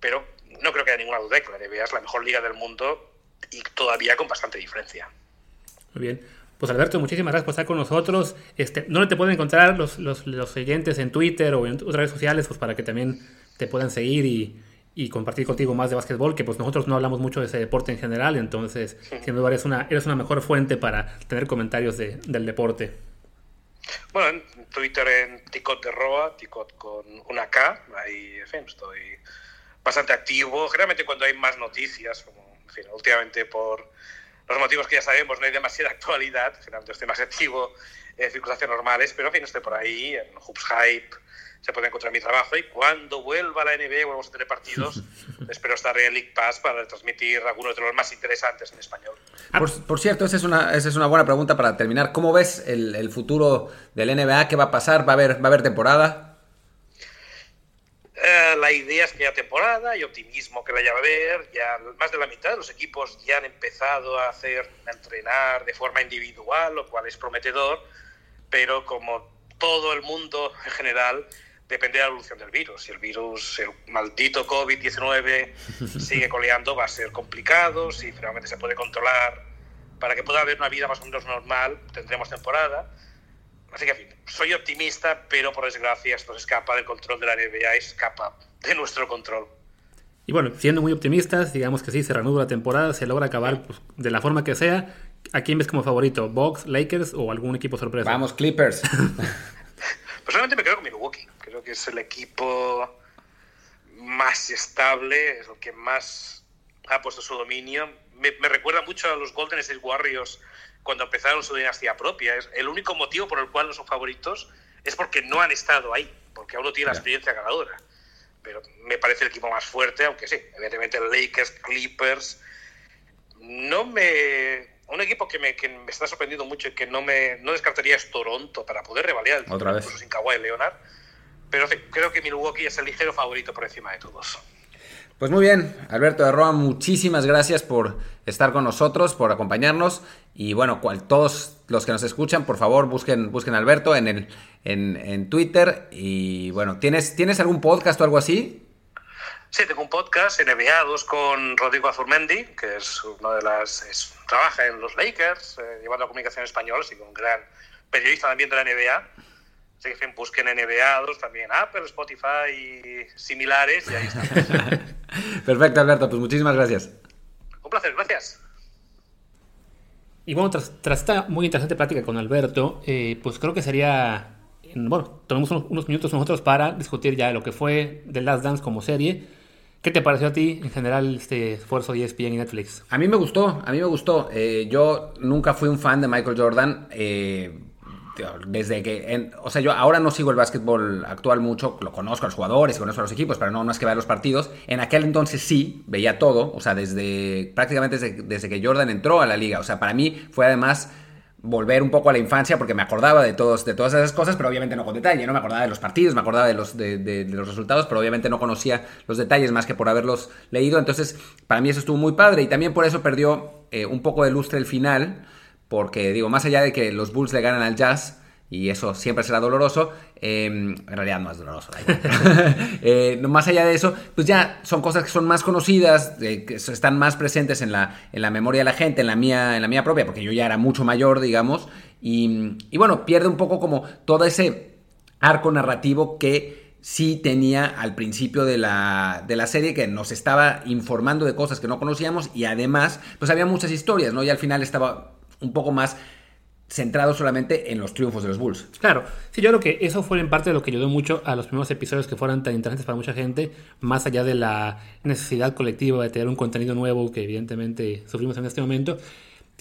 Pero no creo que haya ninguna duda de que la NBA es la mejor liga del mundo y todavía con bastante diferencia. Muy bien. Pues Alberto, muchísimas gracias por estar con nosotros. Este, ¿Dónde te pueden encontrar los, los, los oyentes en Twitter o en otras redes sociales pues para que también te puedan seguir y, y compartir contigo más de básquetbol, que pues nosotros no hablamos mucho de ese deporte en general, entonces sin duda eres una, eres una mejor fuente para tener comentarios de, del deporte. Bueno, en Twitter en Ticot de Roa, Ticot con una K, ahí en fin, estoy bastante activo, generalmente cuando hay más noticias, como en fin, últimamente por los motivos que ya sabemos no hay demasiada [laughs] actualidad, generalmente estoy más activo en circunstancias normales, pero en fin, estoy por ahí, en Hoops Hype, se puede encontrar mi trabajo y cuando vuelva a la NBA, volvamos a tener partidos, [laughs] espero estar en League Pass para transmitir algunos de los más interesantes en español. Ah, por, cierto, esa es, una, esa es una buena pregunta para terminar. ¿Cómo ves el, el futuro del NBA? ¿Qué va a pasar? ¿Va a haber, va a haber temporada? Eh, la idea es que haya temporada, hay optimismo que vaya a haber, ya más de la mitad de los equipos ya han empezado a hacer, a entrenar de forma individual, lo cual es prometedor, pero como todo el mundo en general, depende de la evolución del virus. Si el virus, el maldito COVID-19 [laughs] sigue coleando, va a ser complicado. Si finalmente se puede controlar para que pueda haber una vida más o menos normal, tendremos temporada. Así que, en fin, soy optimista, pero por desgracia esto se escapa del control de la NBA, escapa de nuestro control. Y bueno, siendo muy optimistas, digamos que sí, se reanuda la temporada, se logra acabar pues, de la forma que sea. ¿A quién ves como favorito? ¿Bucks, Lakers o algún equipo sorpresa? Vamos, Clippers. [laughs] Personalmente me quedo con Milwaukee. Creo que es el equipo más estable, es el que más ha puesto su dominio. Me, recuerda mucho a los Golden State Warriors cuando empezaron su dinastía propia. Es el único motivo por el cual no son favoritos es porque no han estado ahí, porque aún no tienen la experiencia ganadora. Pero me parece el equipo más fuerte, aunque sí, evidentemente Lakers, Clippers. No me un equipo que me, que me, está sorprendiendo mucho y que no me no descartaría es Toronto para poder revalidar el vez. incluso sin Kawhi Leonard. Pero creo que Milwaukee es el ligero favorito por encima de todos. Pues muy bien, Alberto de Roa, muchísimas gracias por estar con nosotros, por acompañarnos. Y bueno, cual, todos los que nos escuchan, por favor, busquen, busquen a Alberto en, el, en, en Twitter. Y bueno, ¿tienes, ¿tienes algún podcast o algo así? Sí, tengo un podcast, NBA 2 con Rodrigo Azurmendi, que es uno de las. trabaja en los Lakers, eh, llevando la comunicación española, así un gran periodista también de la NBA. Que busquen NBA 2 también Apple, Spotify y similares, y ahí está. [laughs] Perfecto, Alberto, pues muchísimas gracias. Un placer, gracias. Y bueno, tras, tras esta muy interesante plática con Alberto, eh, pues creo que sería bueno, tomemos unos, unos, minutos nosotros para discutir ya lo que fue The Last Dance como serie. ¿Qué te pareció a ti en general este esfuerzo de ESPN y Netflix? A mí me gustó, a mí me gustó. Eh, yo nunca fui un fan de Michael Jordan. Eh, desde que, en, o sea, yo ahora no sigo el básquetbol actual mucho, lo conozco a los jugadores, conozco a los equipos, pero no más que ver los partidos. En aquel entonces sí, veía todo, o sea, desde prácticamente desde, desde que Jordan entró a la liga. O sea, para mí fue además volver un poco a la infancia porque me acordaba de, todos, de todas esas cosas, pero obviamente no con detalle, ¿no? Me acordaba de los partidos, me acordaba de los, de, de, de, los resultados, pero obviamente no conocía los detalles más que por haberlos leído. Entonces, para mí eso estuvo muy padre y también por eso perdió eh, un poco de lustre el final, porque digo, más allá de que los Bulls le ganan al Jazz, y eso siempre será doloroso. Eh, en realidad no es doloroso. [laughs] eh, más allá de eso, pues ya son cosas que son más conocidas, eh, que están más presentes en la, en la memoria de la gente, en la, mía, en la mía propia, porque yo ya era mucho mayor, digamos. Y, y bueno, pierde un poco como todo ese arco narrativo que sí tenía al principio de la, de la serie, que nos estaba informando de cosas que no conocíamos y además, pues había muchas historias, ¿no? Y al final estaba un poco más centrado solamente en los triunfos de los Bulls. Claro, sí, yo creo que eso fue en parte de lo que ayudó mucho a los primeros episodios que fueran tan interesantes para mucha gente, más allá de la necesidad colectiva de tener un contenido nuevo que evidentemente sufrimos en este momento,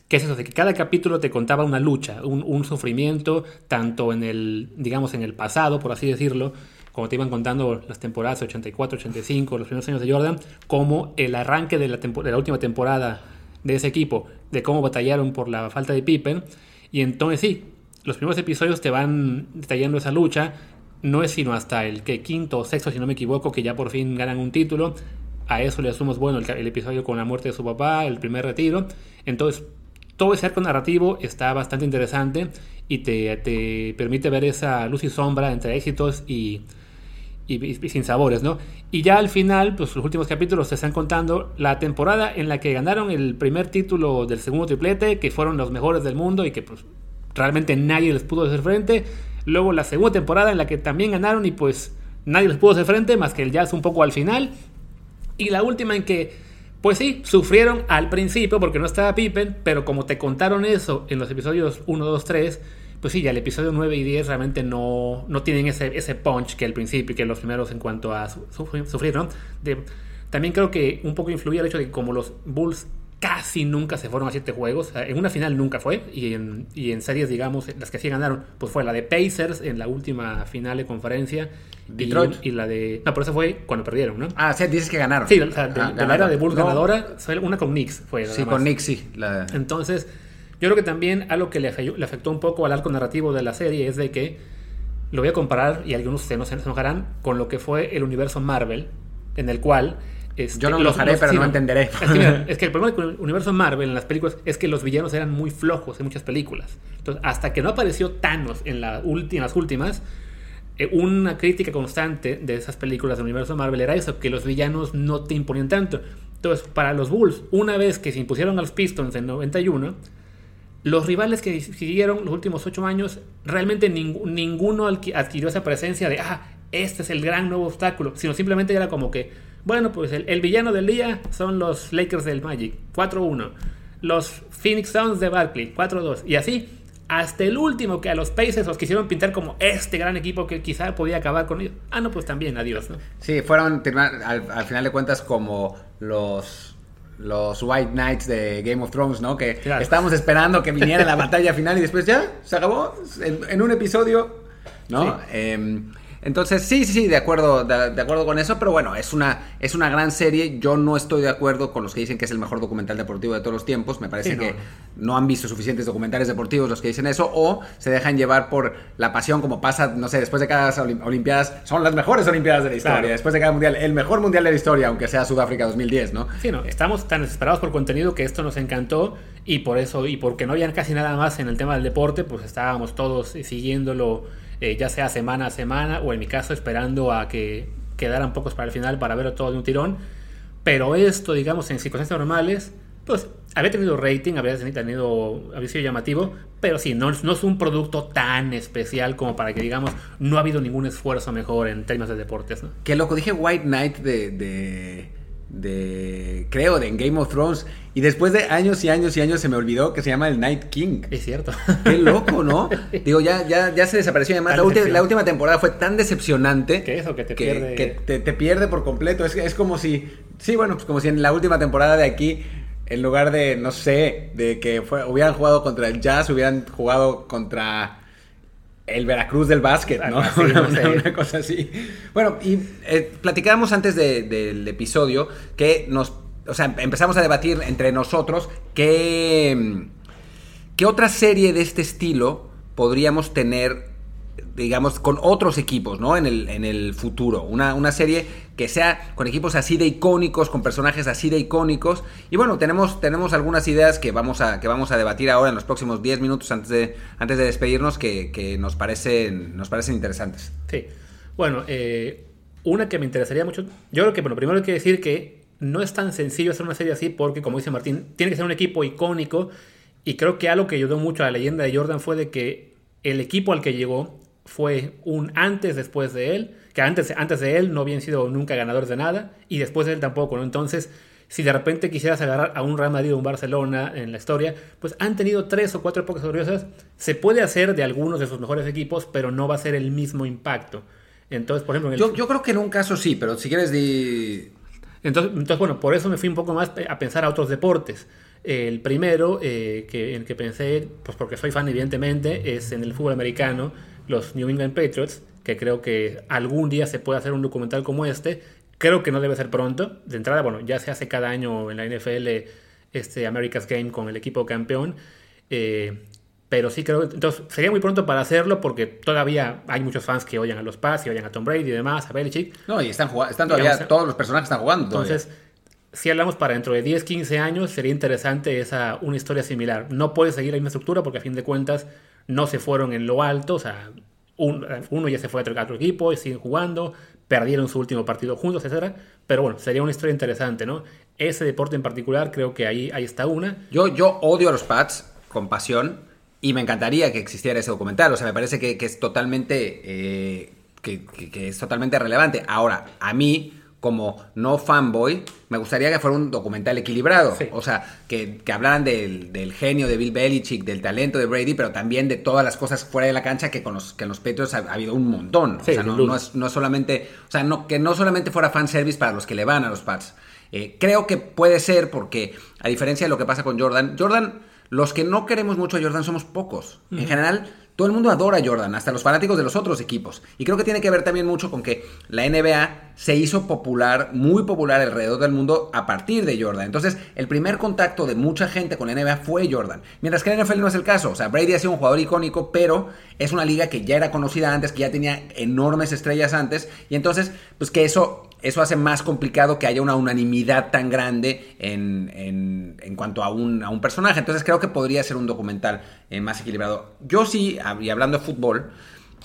que es eso, de que cada capítulo te contaba una lucha, un, sufrimiento, tanto en el, digamos, en el pasado, por así decirlo, como te iban contando las temporadas 84, 85, los primeros años de Jordan, como el arranque de la última temporada de ese equipo, de cómo batallaron por la falta de Pippen, y entonces sí, los primeros episodios te van detallando esa lucha. No es sino hasta el que quinto o sexto, si no me equivoco, que ya por fin ganan un título. A eso le asumos, bueno, el, episodio con la muerte de su papá, el primer retiro. Entonces, todo ese arco narrativo está bastante interesante y te, te permite ver esa luz y sombra entre éxitos y, y, sin sabores, ¿no? Y ya al final, pues los últimos capítulos te están contando la temporada en la que ganaron el primer título del segundo triplete, que fueron los mejores del mundo y que pues realmente nadie les pudo hacer frente. Luego la segunda temporada en la que también ganaron y pues nadie les pudo hacer frente, más que el jazz un poco al final. Y la última en que, pues sí, sufrieron al principio porque no estaba Pippen, pero como te contaron eso en los episodios 1, 2, 3, pues sí, ya el episodio 9 y 10 realmente no, no tienen ese, ese punch que al principio y que los primeros en cuanto a sufrir, ¿no? De, también creo que un poco influía el hecho de que como los Bulls casi nunca se fueron a siete juegos, en una final nunca fue, y en, y en series, digamos, las que sí ganaron, pues fue la de Pacers en la última final de conferencia. Detroit. Y, la de... No, pero eso fue cuando perdieron, ¿no? Ah, sí, dices que ganaron. Sí, de, ah, la era de Bulls ganadora, una con Knicks fue. Sí, con Knicks, sí. Entonces yo creo que también algo que le, afectó un poco al arco narrativo de la serie es de que lo voy a comparar, y algunos se nos enojarán, con lo que fue el universo Marvel, en el cual... Este, Yo no lo enojaré, pero no entenderé. [laughs] Es que, el problema con el universo Marvel en las películas es que los villanos eran muy flojos en muchas películas. Entonces, hasta que no apareció Thanos en, la en las últimas, eh, una crítica constante de esas películas del universo Marvel era eso, que los villanos no te imponían tanto. Entonces, para los Bulls, una vez que se impusieron a los Pistons en 91, los rivales que siguieron los últimos ocho años, realmente ninguno adquirió esa presencia de, ah, este es el gran nuevo obstáculo, sino simplemente era como que, bueno, pues el, villano del día son los Lakers del Magic, 4-1, los Phoenix Suns de Barkley, 4-2, y así, hasta el último que a los Pacers los quisieron pintar como este gran equipo que quizá podía acabar con ellos. Ah, no, pues también, adiós, ¿no? Sí, fueron al, al final de cuentas como los los White Knights de Game of Thrones, ¿no? Que estábamos esperando que viniera la [laughs] batalla final y después ya se acabó en, un episodio, ¿no? Em, entonces, sí, sí, sí, de acuerdo, de, acuerdo con eso, pero bueno, es una, es una gran serie. Yo no estoy de acuerdo con los que dicen que es el mejor documental deportivo de todos los tiempos. Me parece que no. han visto suficientes documentales deportivos los que dicen eso, o se dejan llevar por la pasión, como pasa, no sé, después de cada Olimpiadas, son las mejores Olimpiadas de la historia. Después de cada mundial, el mejor mundial de la historia, aunque sea Sudáfrica 2010, ¿no? Sí, no, estamos tan desesperados por contenido que esto nos encantó y por eso, y porque no había casi nada más en el tema del deporte, pues estábamos todos siguiéndolo eh, ya sea semana a semana o en mi caso esperando a que quedaran pocos para el final para verlo todo de un tirón. Pero esto, digamos, en circunstancias normales, pues había tenido rating, había tenido, había sido llamativo, pero sí, no, no es un producto tan especial como para que digamos, no ha habido ningún esfuerzo mejor en términos de deportes. ¿no? Qué loco, dije White Knight de de creo de Game of Thrones y después de años y años y años se me olvidó que se llama el Night King. Es cierto. Qué loco, ¿no? [laughs] Digo, ya, ya, ya se desapareció. Además, la, última temporada fue tan decepcionante. Que eso, que te pierde. Que te, pierde por completo. Es, es como si. Sí, bueno, pues como si en la última temporada de aquí, en lugar de, no sé, de que hubieran jugado contra el Jazz, hubieran jugado contra el Veracruz del básquet, ¿no? [laughs] una, cosa así. Bueno, y eh, platicábamos antes del episodio que nos, o sea, empezamos a debatir entre nosotros qué, qué otra serie de este estilo podríamos tener digamos, con otros equipos, ¿no? En el, en el futuro. Una, una, serie que sea con equipos así de icónicos, con personajes así de icónicos. Y bueno, tenemos, tenemos algunas ideas que vamos, a, que vamos a debatir ahora en los próximos 10 minutos antes de, antes de despedirnos que, nos, parecen, nos parecen interesantes. Sí. Bueno, eh, una que me interesaría mucho. Yo creo que, bueno, primero hay que decir que no es tan sencillo hacer una serie así porque, como dice Martín, tiene que ser un equipo icónico. Y creo que algo que ayudó mucho a la leyenda de Jordan fue de que el equipo al que llegó fue un antes después de él, que antes, antes de él no habían sido nunca ganadores de nada y después de él tampoco, ¿no? Entonces, si de repente quisieras agarrar a un Real Madrid o un Barcelona en la historia, pues han tenido tres o cuatro épocas gloriosas. Se puede hacer de algunos de sus mejores equipos, pero no va a ser el mismo impacto. Entonces, por ejemplo... yo, yo, creo que en un caso sí, pero si quieres. Entonces, bueno, por eso me fui un poco más a pensar a otros deportes. El primero eh, que, en el que pensé, pues porque soy fan evidentemente, es en el fútbol americano, los New England Patriots, que creo que algún día se puede hacer un documental como este. Creo que no debe ser pronto. De entrada, bueno, ya se hace cada año en la NFL este America's Game con el equipo campeón. Eh, pero sí creo entonces sería muy pronto para hacerlo porque todavía hay muchos fans que oyen a los Pats y oyen a Tom Brady y demás, a Belichick. No, y están, jugando, están todavía, todos los personajes están jugando. Entonces, si hablamos para dentro de 10, 15 años, sería interesante esa, una historia similar. No puede seguir la misma estructura porque a fin de cuentas no se fueron en lo alto, o sea, uno ya se fue a otro equipo y siguen jugando, perdieron su último partido juntos, etc. Pero bueno, sería una historia interesante, ¿no? Ese deporte en particular, creo que ahí, ahí está una. Yo, yo odio a los Pats con pasión y me encantaría que existiera ese documental, o sea, me parece que, es totalmente... Eh, que es totalmente relevante. Ahora, a mí como no fanboy, me gustaría que fuera un documental equilibrado. O sea, que, hablaran del, genio de Bill Belichick, del talento de Brady, pero también de todas las cosas fuera de la cancha que con los, que en los Patriots ha, habido un montón. o sea, no, es, solamente, o sea, no, que no solamente fuera fanservice para los que le van a los Pats. Eh, creo que puede ser porque, a diferencia de lo que pasa con Jordan, Jordan, los que no queremos mucho a Jordan somos pocos. En general, todo el mundo adora a Jordan, hasta los fanáticos de los otros equipos. Y creo que tiene que ver también mucho con que la NBA se hizo popular, muy popular alrededor del mundo a partir de Jordan. Entonces, el primer contacto de mucha gente con la NBA fue Jordan. Mientras que la NFL no es el caso. O sea, Brady ha sido un jugador icónico, pero es una liga que ya era conocida antes, que ya tenía enormes estrellas antes. Y entonces, pues que eso eso hace más complicado que haya una unanimidad tan grande en, cuanto a un, a un, personaje. Entonces creo que podría ser un documental eh, más equilibrado. Yo sí, y hablando de fútbol,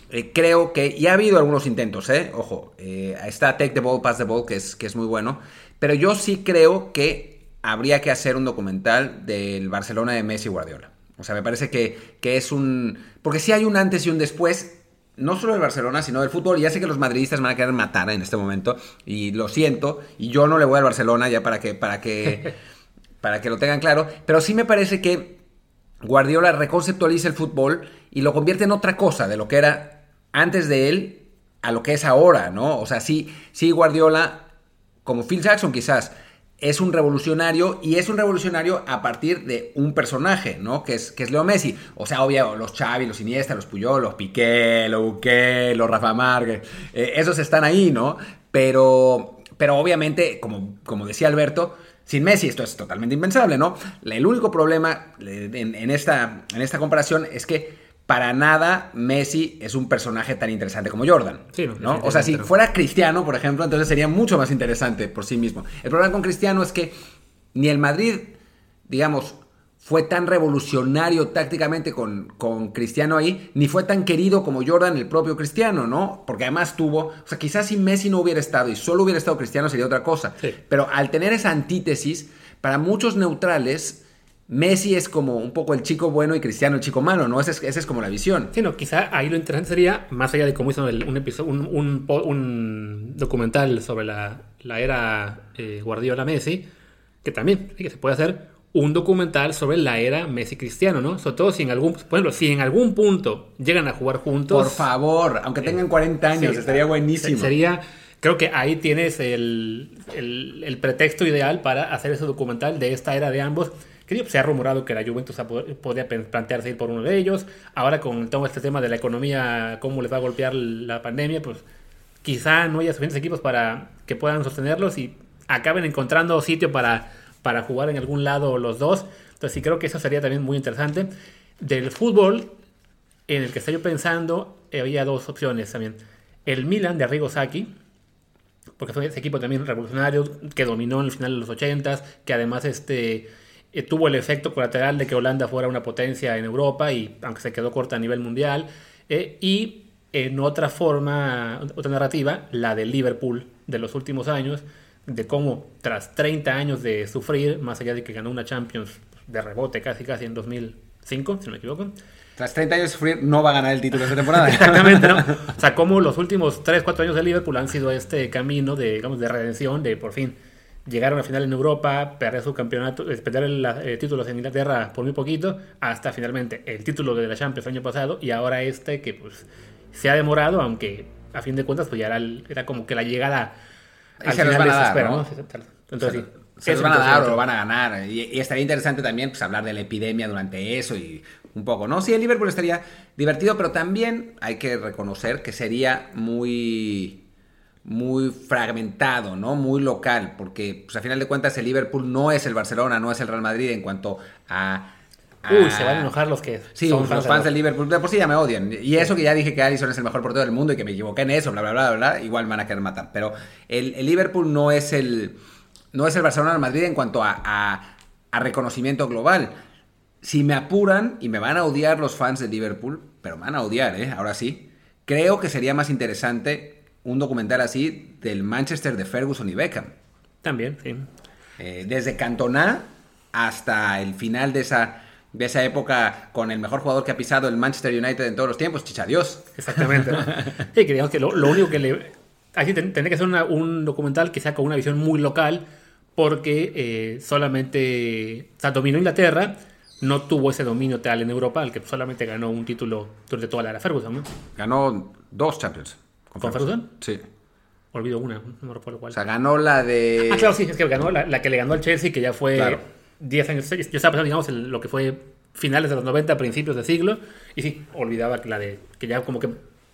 eh, creo que, y ha habido algunos intentos, ¿eh? Ojo, eh, está Take the Ball, Pass the Ball, que es, que es muy bueno, pero yo sí creo que habría que hacer un documental del Barcelona de Messi y Guardiola. O sea, me parece que, que es un... Porque si hay un antes y un después no solo del Barcelona, sino del fútbol. Y ya sé que los madridistas me van a querer matar en este momento. Y lo siento. Y yo no le voy al Barcelona ya para que, para que, [laughs] para que lo tengan claro. Pero sí me parece que Guardiola reconceptualiza el fútbol y lo convierte en otra cosa de lo que era antes de él a lo que es ahora, ¿no? O sea, sí, sí Guardiola, como Phil Jackson quizás, es un revolucionario y es un revolucionario a partir de un personaje, ¿no? Que es, que es Leo Messi. O sea, obvio, los Xavi, los Iniesta, los Puyol, los Piqué, los Buqué, los Rafa Márquez, eh, esos están ahí, ¿no? Pero, pero obviamente, como, como decía Alberto, sin Messi esto es totalmente impensable, ¿no? El único problema en, esta, en esta comparación es que para nada Messi es un personaje tan interesante como Jordan. ¿no? O sea, si fuera Cristiano, por ejemplo, entonces sería mucho más interesante por sí mismo. El problema con Cristiano es que ni el Madrid, digamos, fue tan revolucionario tácticamente con, con, Cristiano ahí, ni fue tan querido como Jordan, el propio Cristiano, ¿no? Porque además tuvo, o sea, quizás si Messi no hubiera estado y solo hubiera estado Cristiano sería otra cosa. Pero al tener esa antítesis, para muchos neutrales, Messi es como un poco el chico bueno y Cristiano el chico malo, ¿no? Esa es, como la visión. Sí, no, quizá ahí lo interesante sería, más allá de cómo hizo un, episodio, un, documental sobre la, era eh, Guardiola-Messi, que también que se puede hacer un documental sobre la era Messi-Cristiano, ¿no? Sobre todo si en algún, por ejemplo, si en algún punto llegan a jugar juntos. Por favor, aunque tengan 40 años, estaría buenísimo. Sería, creo que ahí tienes el, el pretexto ideal para hacer ese documental de esta era de ambos se ha rumorado que la Juventus podría plantearse ir por uno de ellos. Ahora con todo este tema de la economía, cómo les va a golpear la pandemia, pues quizá no haya suficientes equipos para que puedan sostenerlos y acaben encontrando sitio para, para jugar en algún lado los dos. Entonces sí creo que eso sería también muy interesante. Del fútbol, en el que estoy pensando, había dos opciones también. El Milan de Arrigo Sacchi, porque fue ese equipo también revolucionario que dominó en el final de los 80s, que además este eh, tuvo el efecto colateral de que Holanda fuera una potencia en Europa y aunque se quedó corta a nivel mundial eh, y en otra forma, otra narrativa, la de Liverpool de los últimos años, de cómo tras 30 años de sufrir, más allá de que ganó una Champions de rebote casi casi en 2005, si no me equivoco, tras 30 años de sufrir, no va a ganar el título esta temporada. [laughs] Exactamente, ¿no? O sea, como los últimos 3, 4 años de Liverpool han sido este camino de, digamos, de redención, de por fin llegar a una final en Europa, perder su campeonato, eh, perder el, el, título en Inglaterra por muy poquito, hasta finalmente el título de la Champions el año pasado y ahora este que pues se ha demorado, aunque a fin de cuentas pues ya era, era como que la llegada al se final de espera, ¿no? Entonces, sí. Se los van a dar o lo van a ganar. Y, y, estaría interesante también pues, hablar de la epidemia durante eso y un poco, ¿no? Sí, el Liverpool estaría divertido, pero también hay que reconocer que sería muy muy fragmentado, ¿no? Muy local, porque pues a final de cuentas el Liverpool no es el Barcelona, no es el Real Madrid en cuanto a... a... Uy, se van a enojar los que sí, son los fans del Liverpool. De por sí ya me odian. Y eso que ya dije que Alisson es el mejor portero del mundo y que me equivoqué en eso, bla, bla, bla, bla, igual me van a querer matar. Pero el, el Liverpool no es el, no es el Barcelona del Madrid en cuanto a, a, a reconocimiento global. Si me apuran, y me van a odiar los fans de Liverpool, pero me van a odiar, ¿eh? Ahora sí. Creo que sería más interesante un documental así del Manchester de Ferguson y Beckham. También, sí. Eh, desde Cantona hasta el final de esa, de esa época con el mejor jugador que ha pisado el Manchester United en todos los tiempos, Chichadios. Exactamente. [laughs] sí, que digamos que lo, lo, único que le... Así tendría que ser una, un documental que sea con una visión muy local porque eh, solamente... O sea, dominó Inglaterra, no tuvo ese dominio tal en Europa, al que solamente ganó un título durante toda la era Ferguson, ¿no? Ganó dos Champions. ¿Con, ¿Con Ferguson? Sí. Olvido una, no recuerdo cuál. O sea, ganó la de. Ah, claro, sí, es que ganó la, la que le ganó al Chelsea, que ya fue 10 claro. años. Yo estaba pensando, digamos, en lo que fue finales de los 90, principios de siglo, y sí, olvidaba la de. que ya como que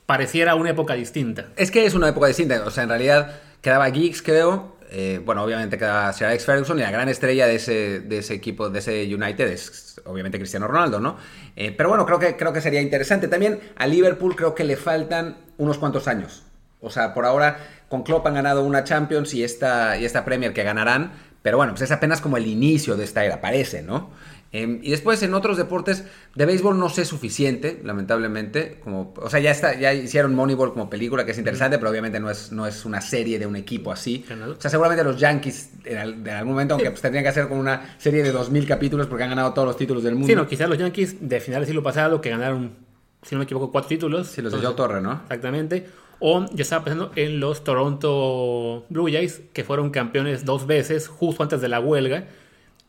pareciera una época distinta. Es que es una época distinta, o sea, en realidad quedaba Geeks, creo. Eh, bueno, obviamente quedaba Sir Alex Ferguson y la gran estrella de ese, de ese equipo, de ese United es obviamente Cristiano Ronaldo, ¿no? Eh, pero bueno, creo que, creo que sería interesante. También a Liverpool creo que le faltan unos cuantos años. O sea, por ahora con Klopp han ganado una Champions y esta, y esta Premier que ganarán, pero bueno, pues es apenas como el inicio de esta era, parece, ¿no? Eh, y después en otros deportes de béisbol no sé suficiente, lamentablemente. Como, o sea, ya está, ya hicieron Moneyball como película, que es interesante, pero obviamente no es, no es una serie de un equipo así. O sea, seguramente los Yankees en, en algún momento, aunque pues, tendrían que hacer como una serie de 2.000 capítulos porque han ganado todos los títulos del mundo. Sí, no, quizás los Yankees de final del siglo pasado, que ganaron, si no me equivoco, cuatro títulos. Sí, los de Joe Torre, ¿no? Exactamente. O yo estaba pensando en los Toronto Blue Jays, que fueron campeones dos veces justo antes de la huelga.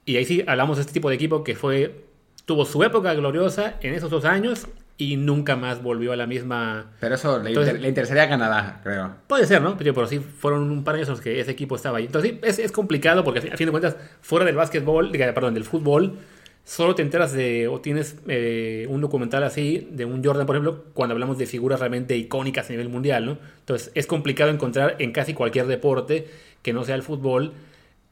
Y ahí sí hablamos de este tipo de equipo que fue tuvo su época gloriosa en esos dos años y nunca más volvió a la misma. Pero eso le, Entonces, inter le interesaría a Canadá, creo. Puede ser, ¿no? Pero, pero sí fueron un par de años en los que ese equipo estaba ahí. Entonces sí, es, es complicado porque a fin de cuentas, fuera del básquetbol, perdón, del fútbol, solo te enteras de, o tienes eh, un documental así, de un Jordan, por ejemplo, cuando hablamos de figuras realmente icónicas a nivel mundial, ¿no? Entonces es complicado encontrar en casi cualquier deporte que no sea el fútbol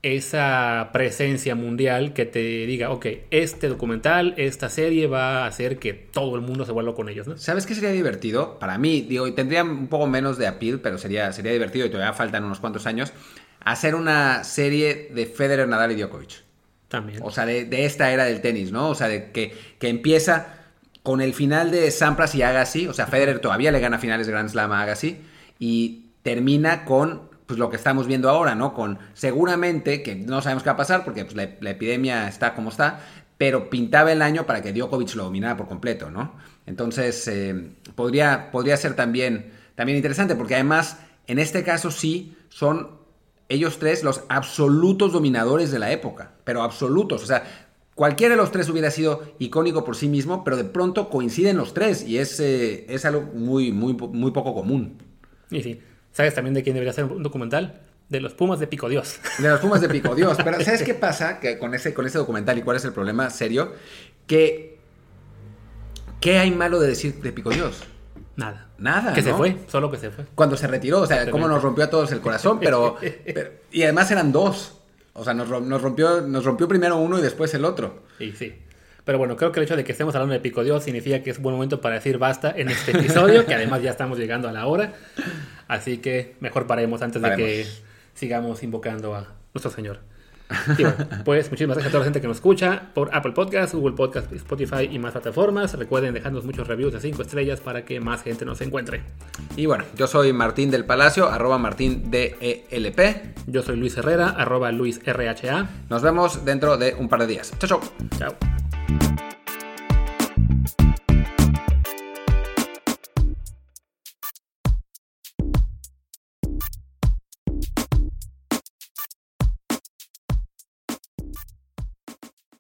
esa presencia mundial que te diga, ok, este documental, esta serie va a hacer que todo el mundo se vuelva con ellos, ¿no? ¿Sabes qué sería divertido? Para mí, digo, tendría un poco menos de appeal, pero sería, sería divertido y todavía faltan unos cuantos años, hacer una serie de Federer, Nadal y Djokovic. También. O sea, de, de esta era del tenis, ¿no? O sea, de que, que empieza con el final de Sampras y Agassi, o sea, Federer todavía le gana finales de Grand Slam a Agassi, y termina con pues lo que estamos viendo ahora, ¿no? Con seguramente, que no sabemos qué va a pasar porque pues, la, epidemia está como está, pero pintaba el año para que Djokovic lo dominara por completo, ¿no? Entonces, eh, podría, podría ser también, también interesante porque además, en este caso sí, son ellos tres los absolutos dominadores de la época, pero absolutos, o sea, cualquiera de los tres hubiera sido icónico por sí mismo, pero de pronto coinciden los tres y es, eh, es algo muy, muy, muy poco común. Y sí. ¿Sabes también de quién debería ser un documental? De los Pumas de Pico Dios. [laughs] De los Pumas de Pico Dios. Pero ¿sabes [laughs] qué pasa que con, ese, con ese documental y cuál es el problema serio? Que... ¿Qué hay malo de decir de Pico Dios? Nada. Nada. Que ¿no? se fue, solo que se fue. Cuando se retiró, o sea, cómo nos rompió a todos el corazón, pero, [laughs] pero, Y además eran dos. O sea, nos, nos, rompió, nos rompió primero uno y después el otro. Y sí. Pero bueno, creo que el hecho de que estemos hablando de Pico Dios significa que es buen momento para decir basta en este episodio, que además ya estamos llegando a la hora. Así que mejor paremos antes paremos. de que sigamos invocando a nuestro Señor. Y bueno, pues muchísimas gracias a toda la gente que nos escucha por Apple Podcast, Google Podcast, Spotify y más plataformas. Recuerden dejarnos muchos reviews de 5 estrellas para que más gente nos encuentre. Y bueno, yo soy Martín del Palacio, arroba Martín DELP. Yo soy Luis Herrera, arroba Luis RHA. Nos vemos dentro de un par de días. Chao, chao. Chao.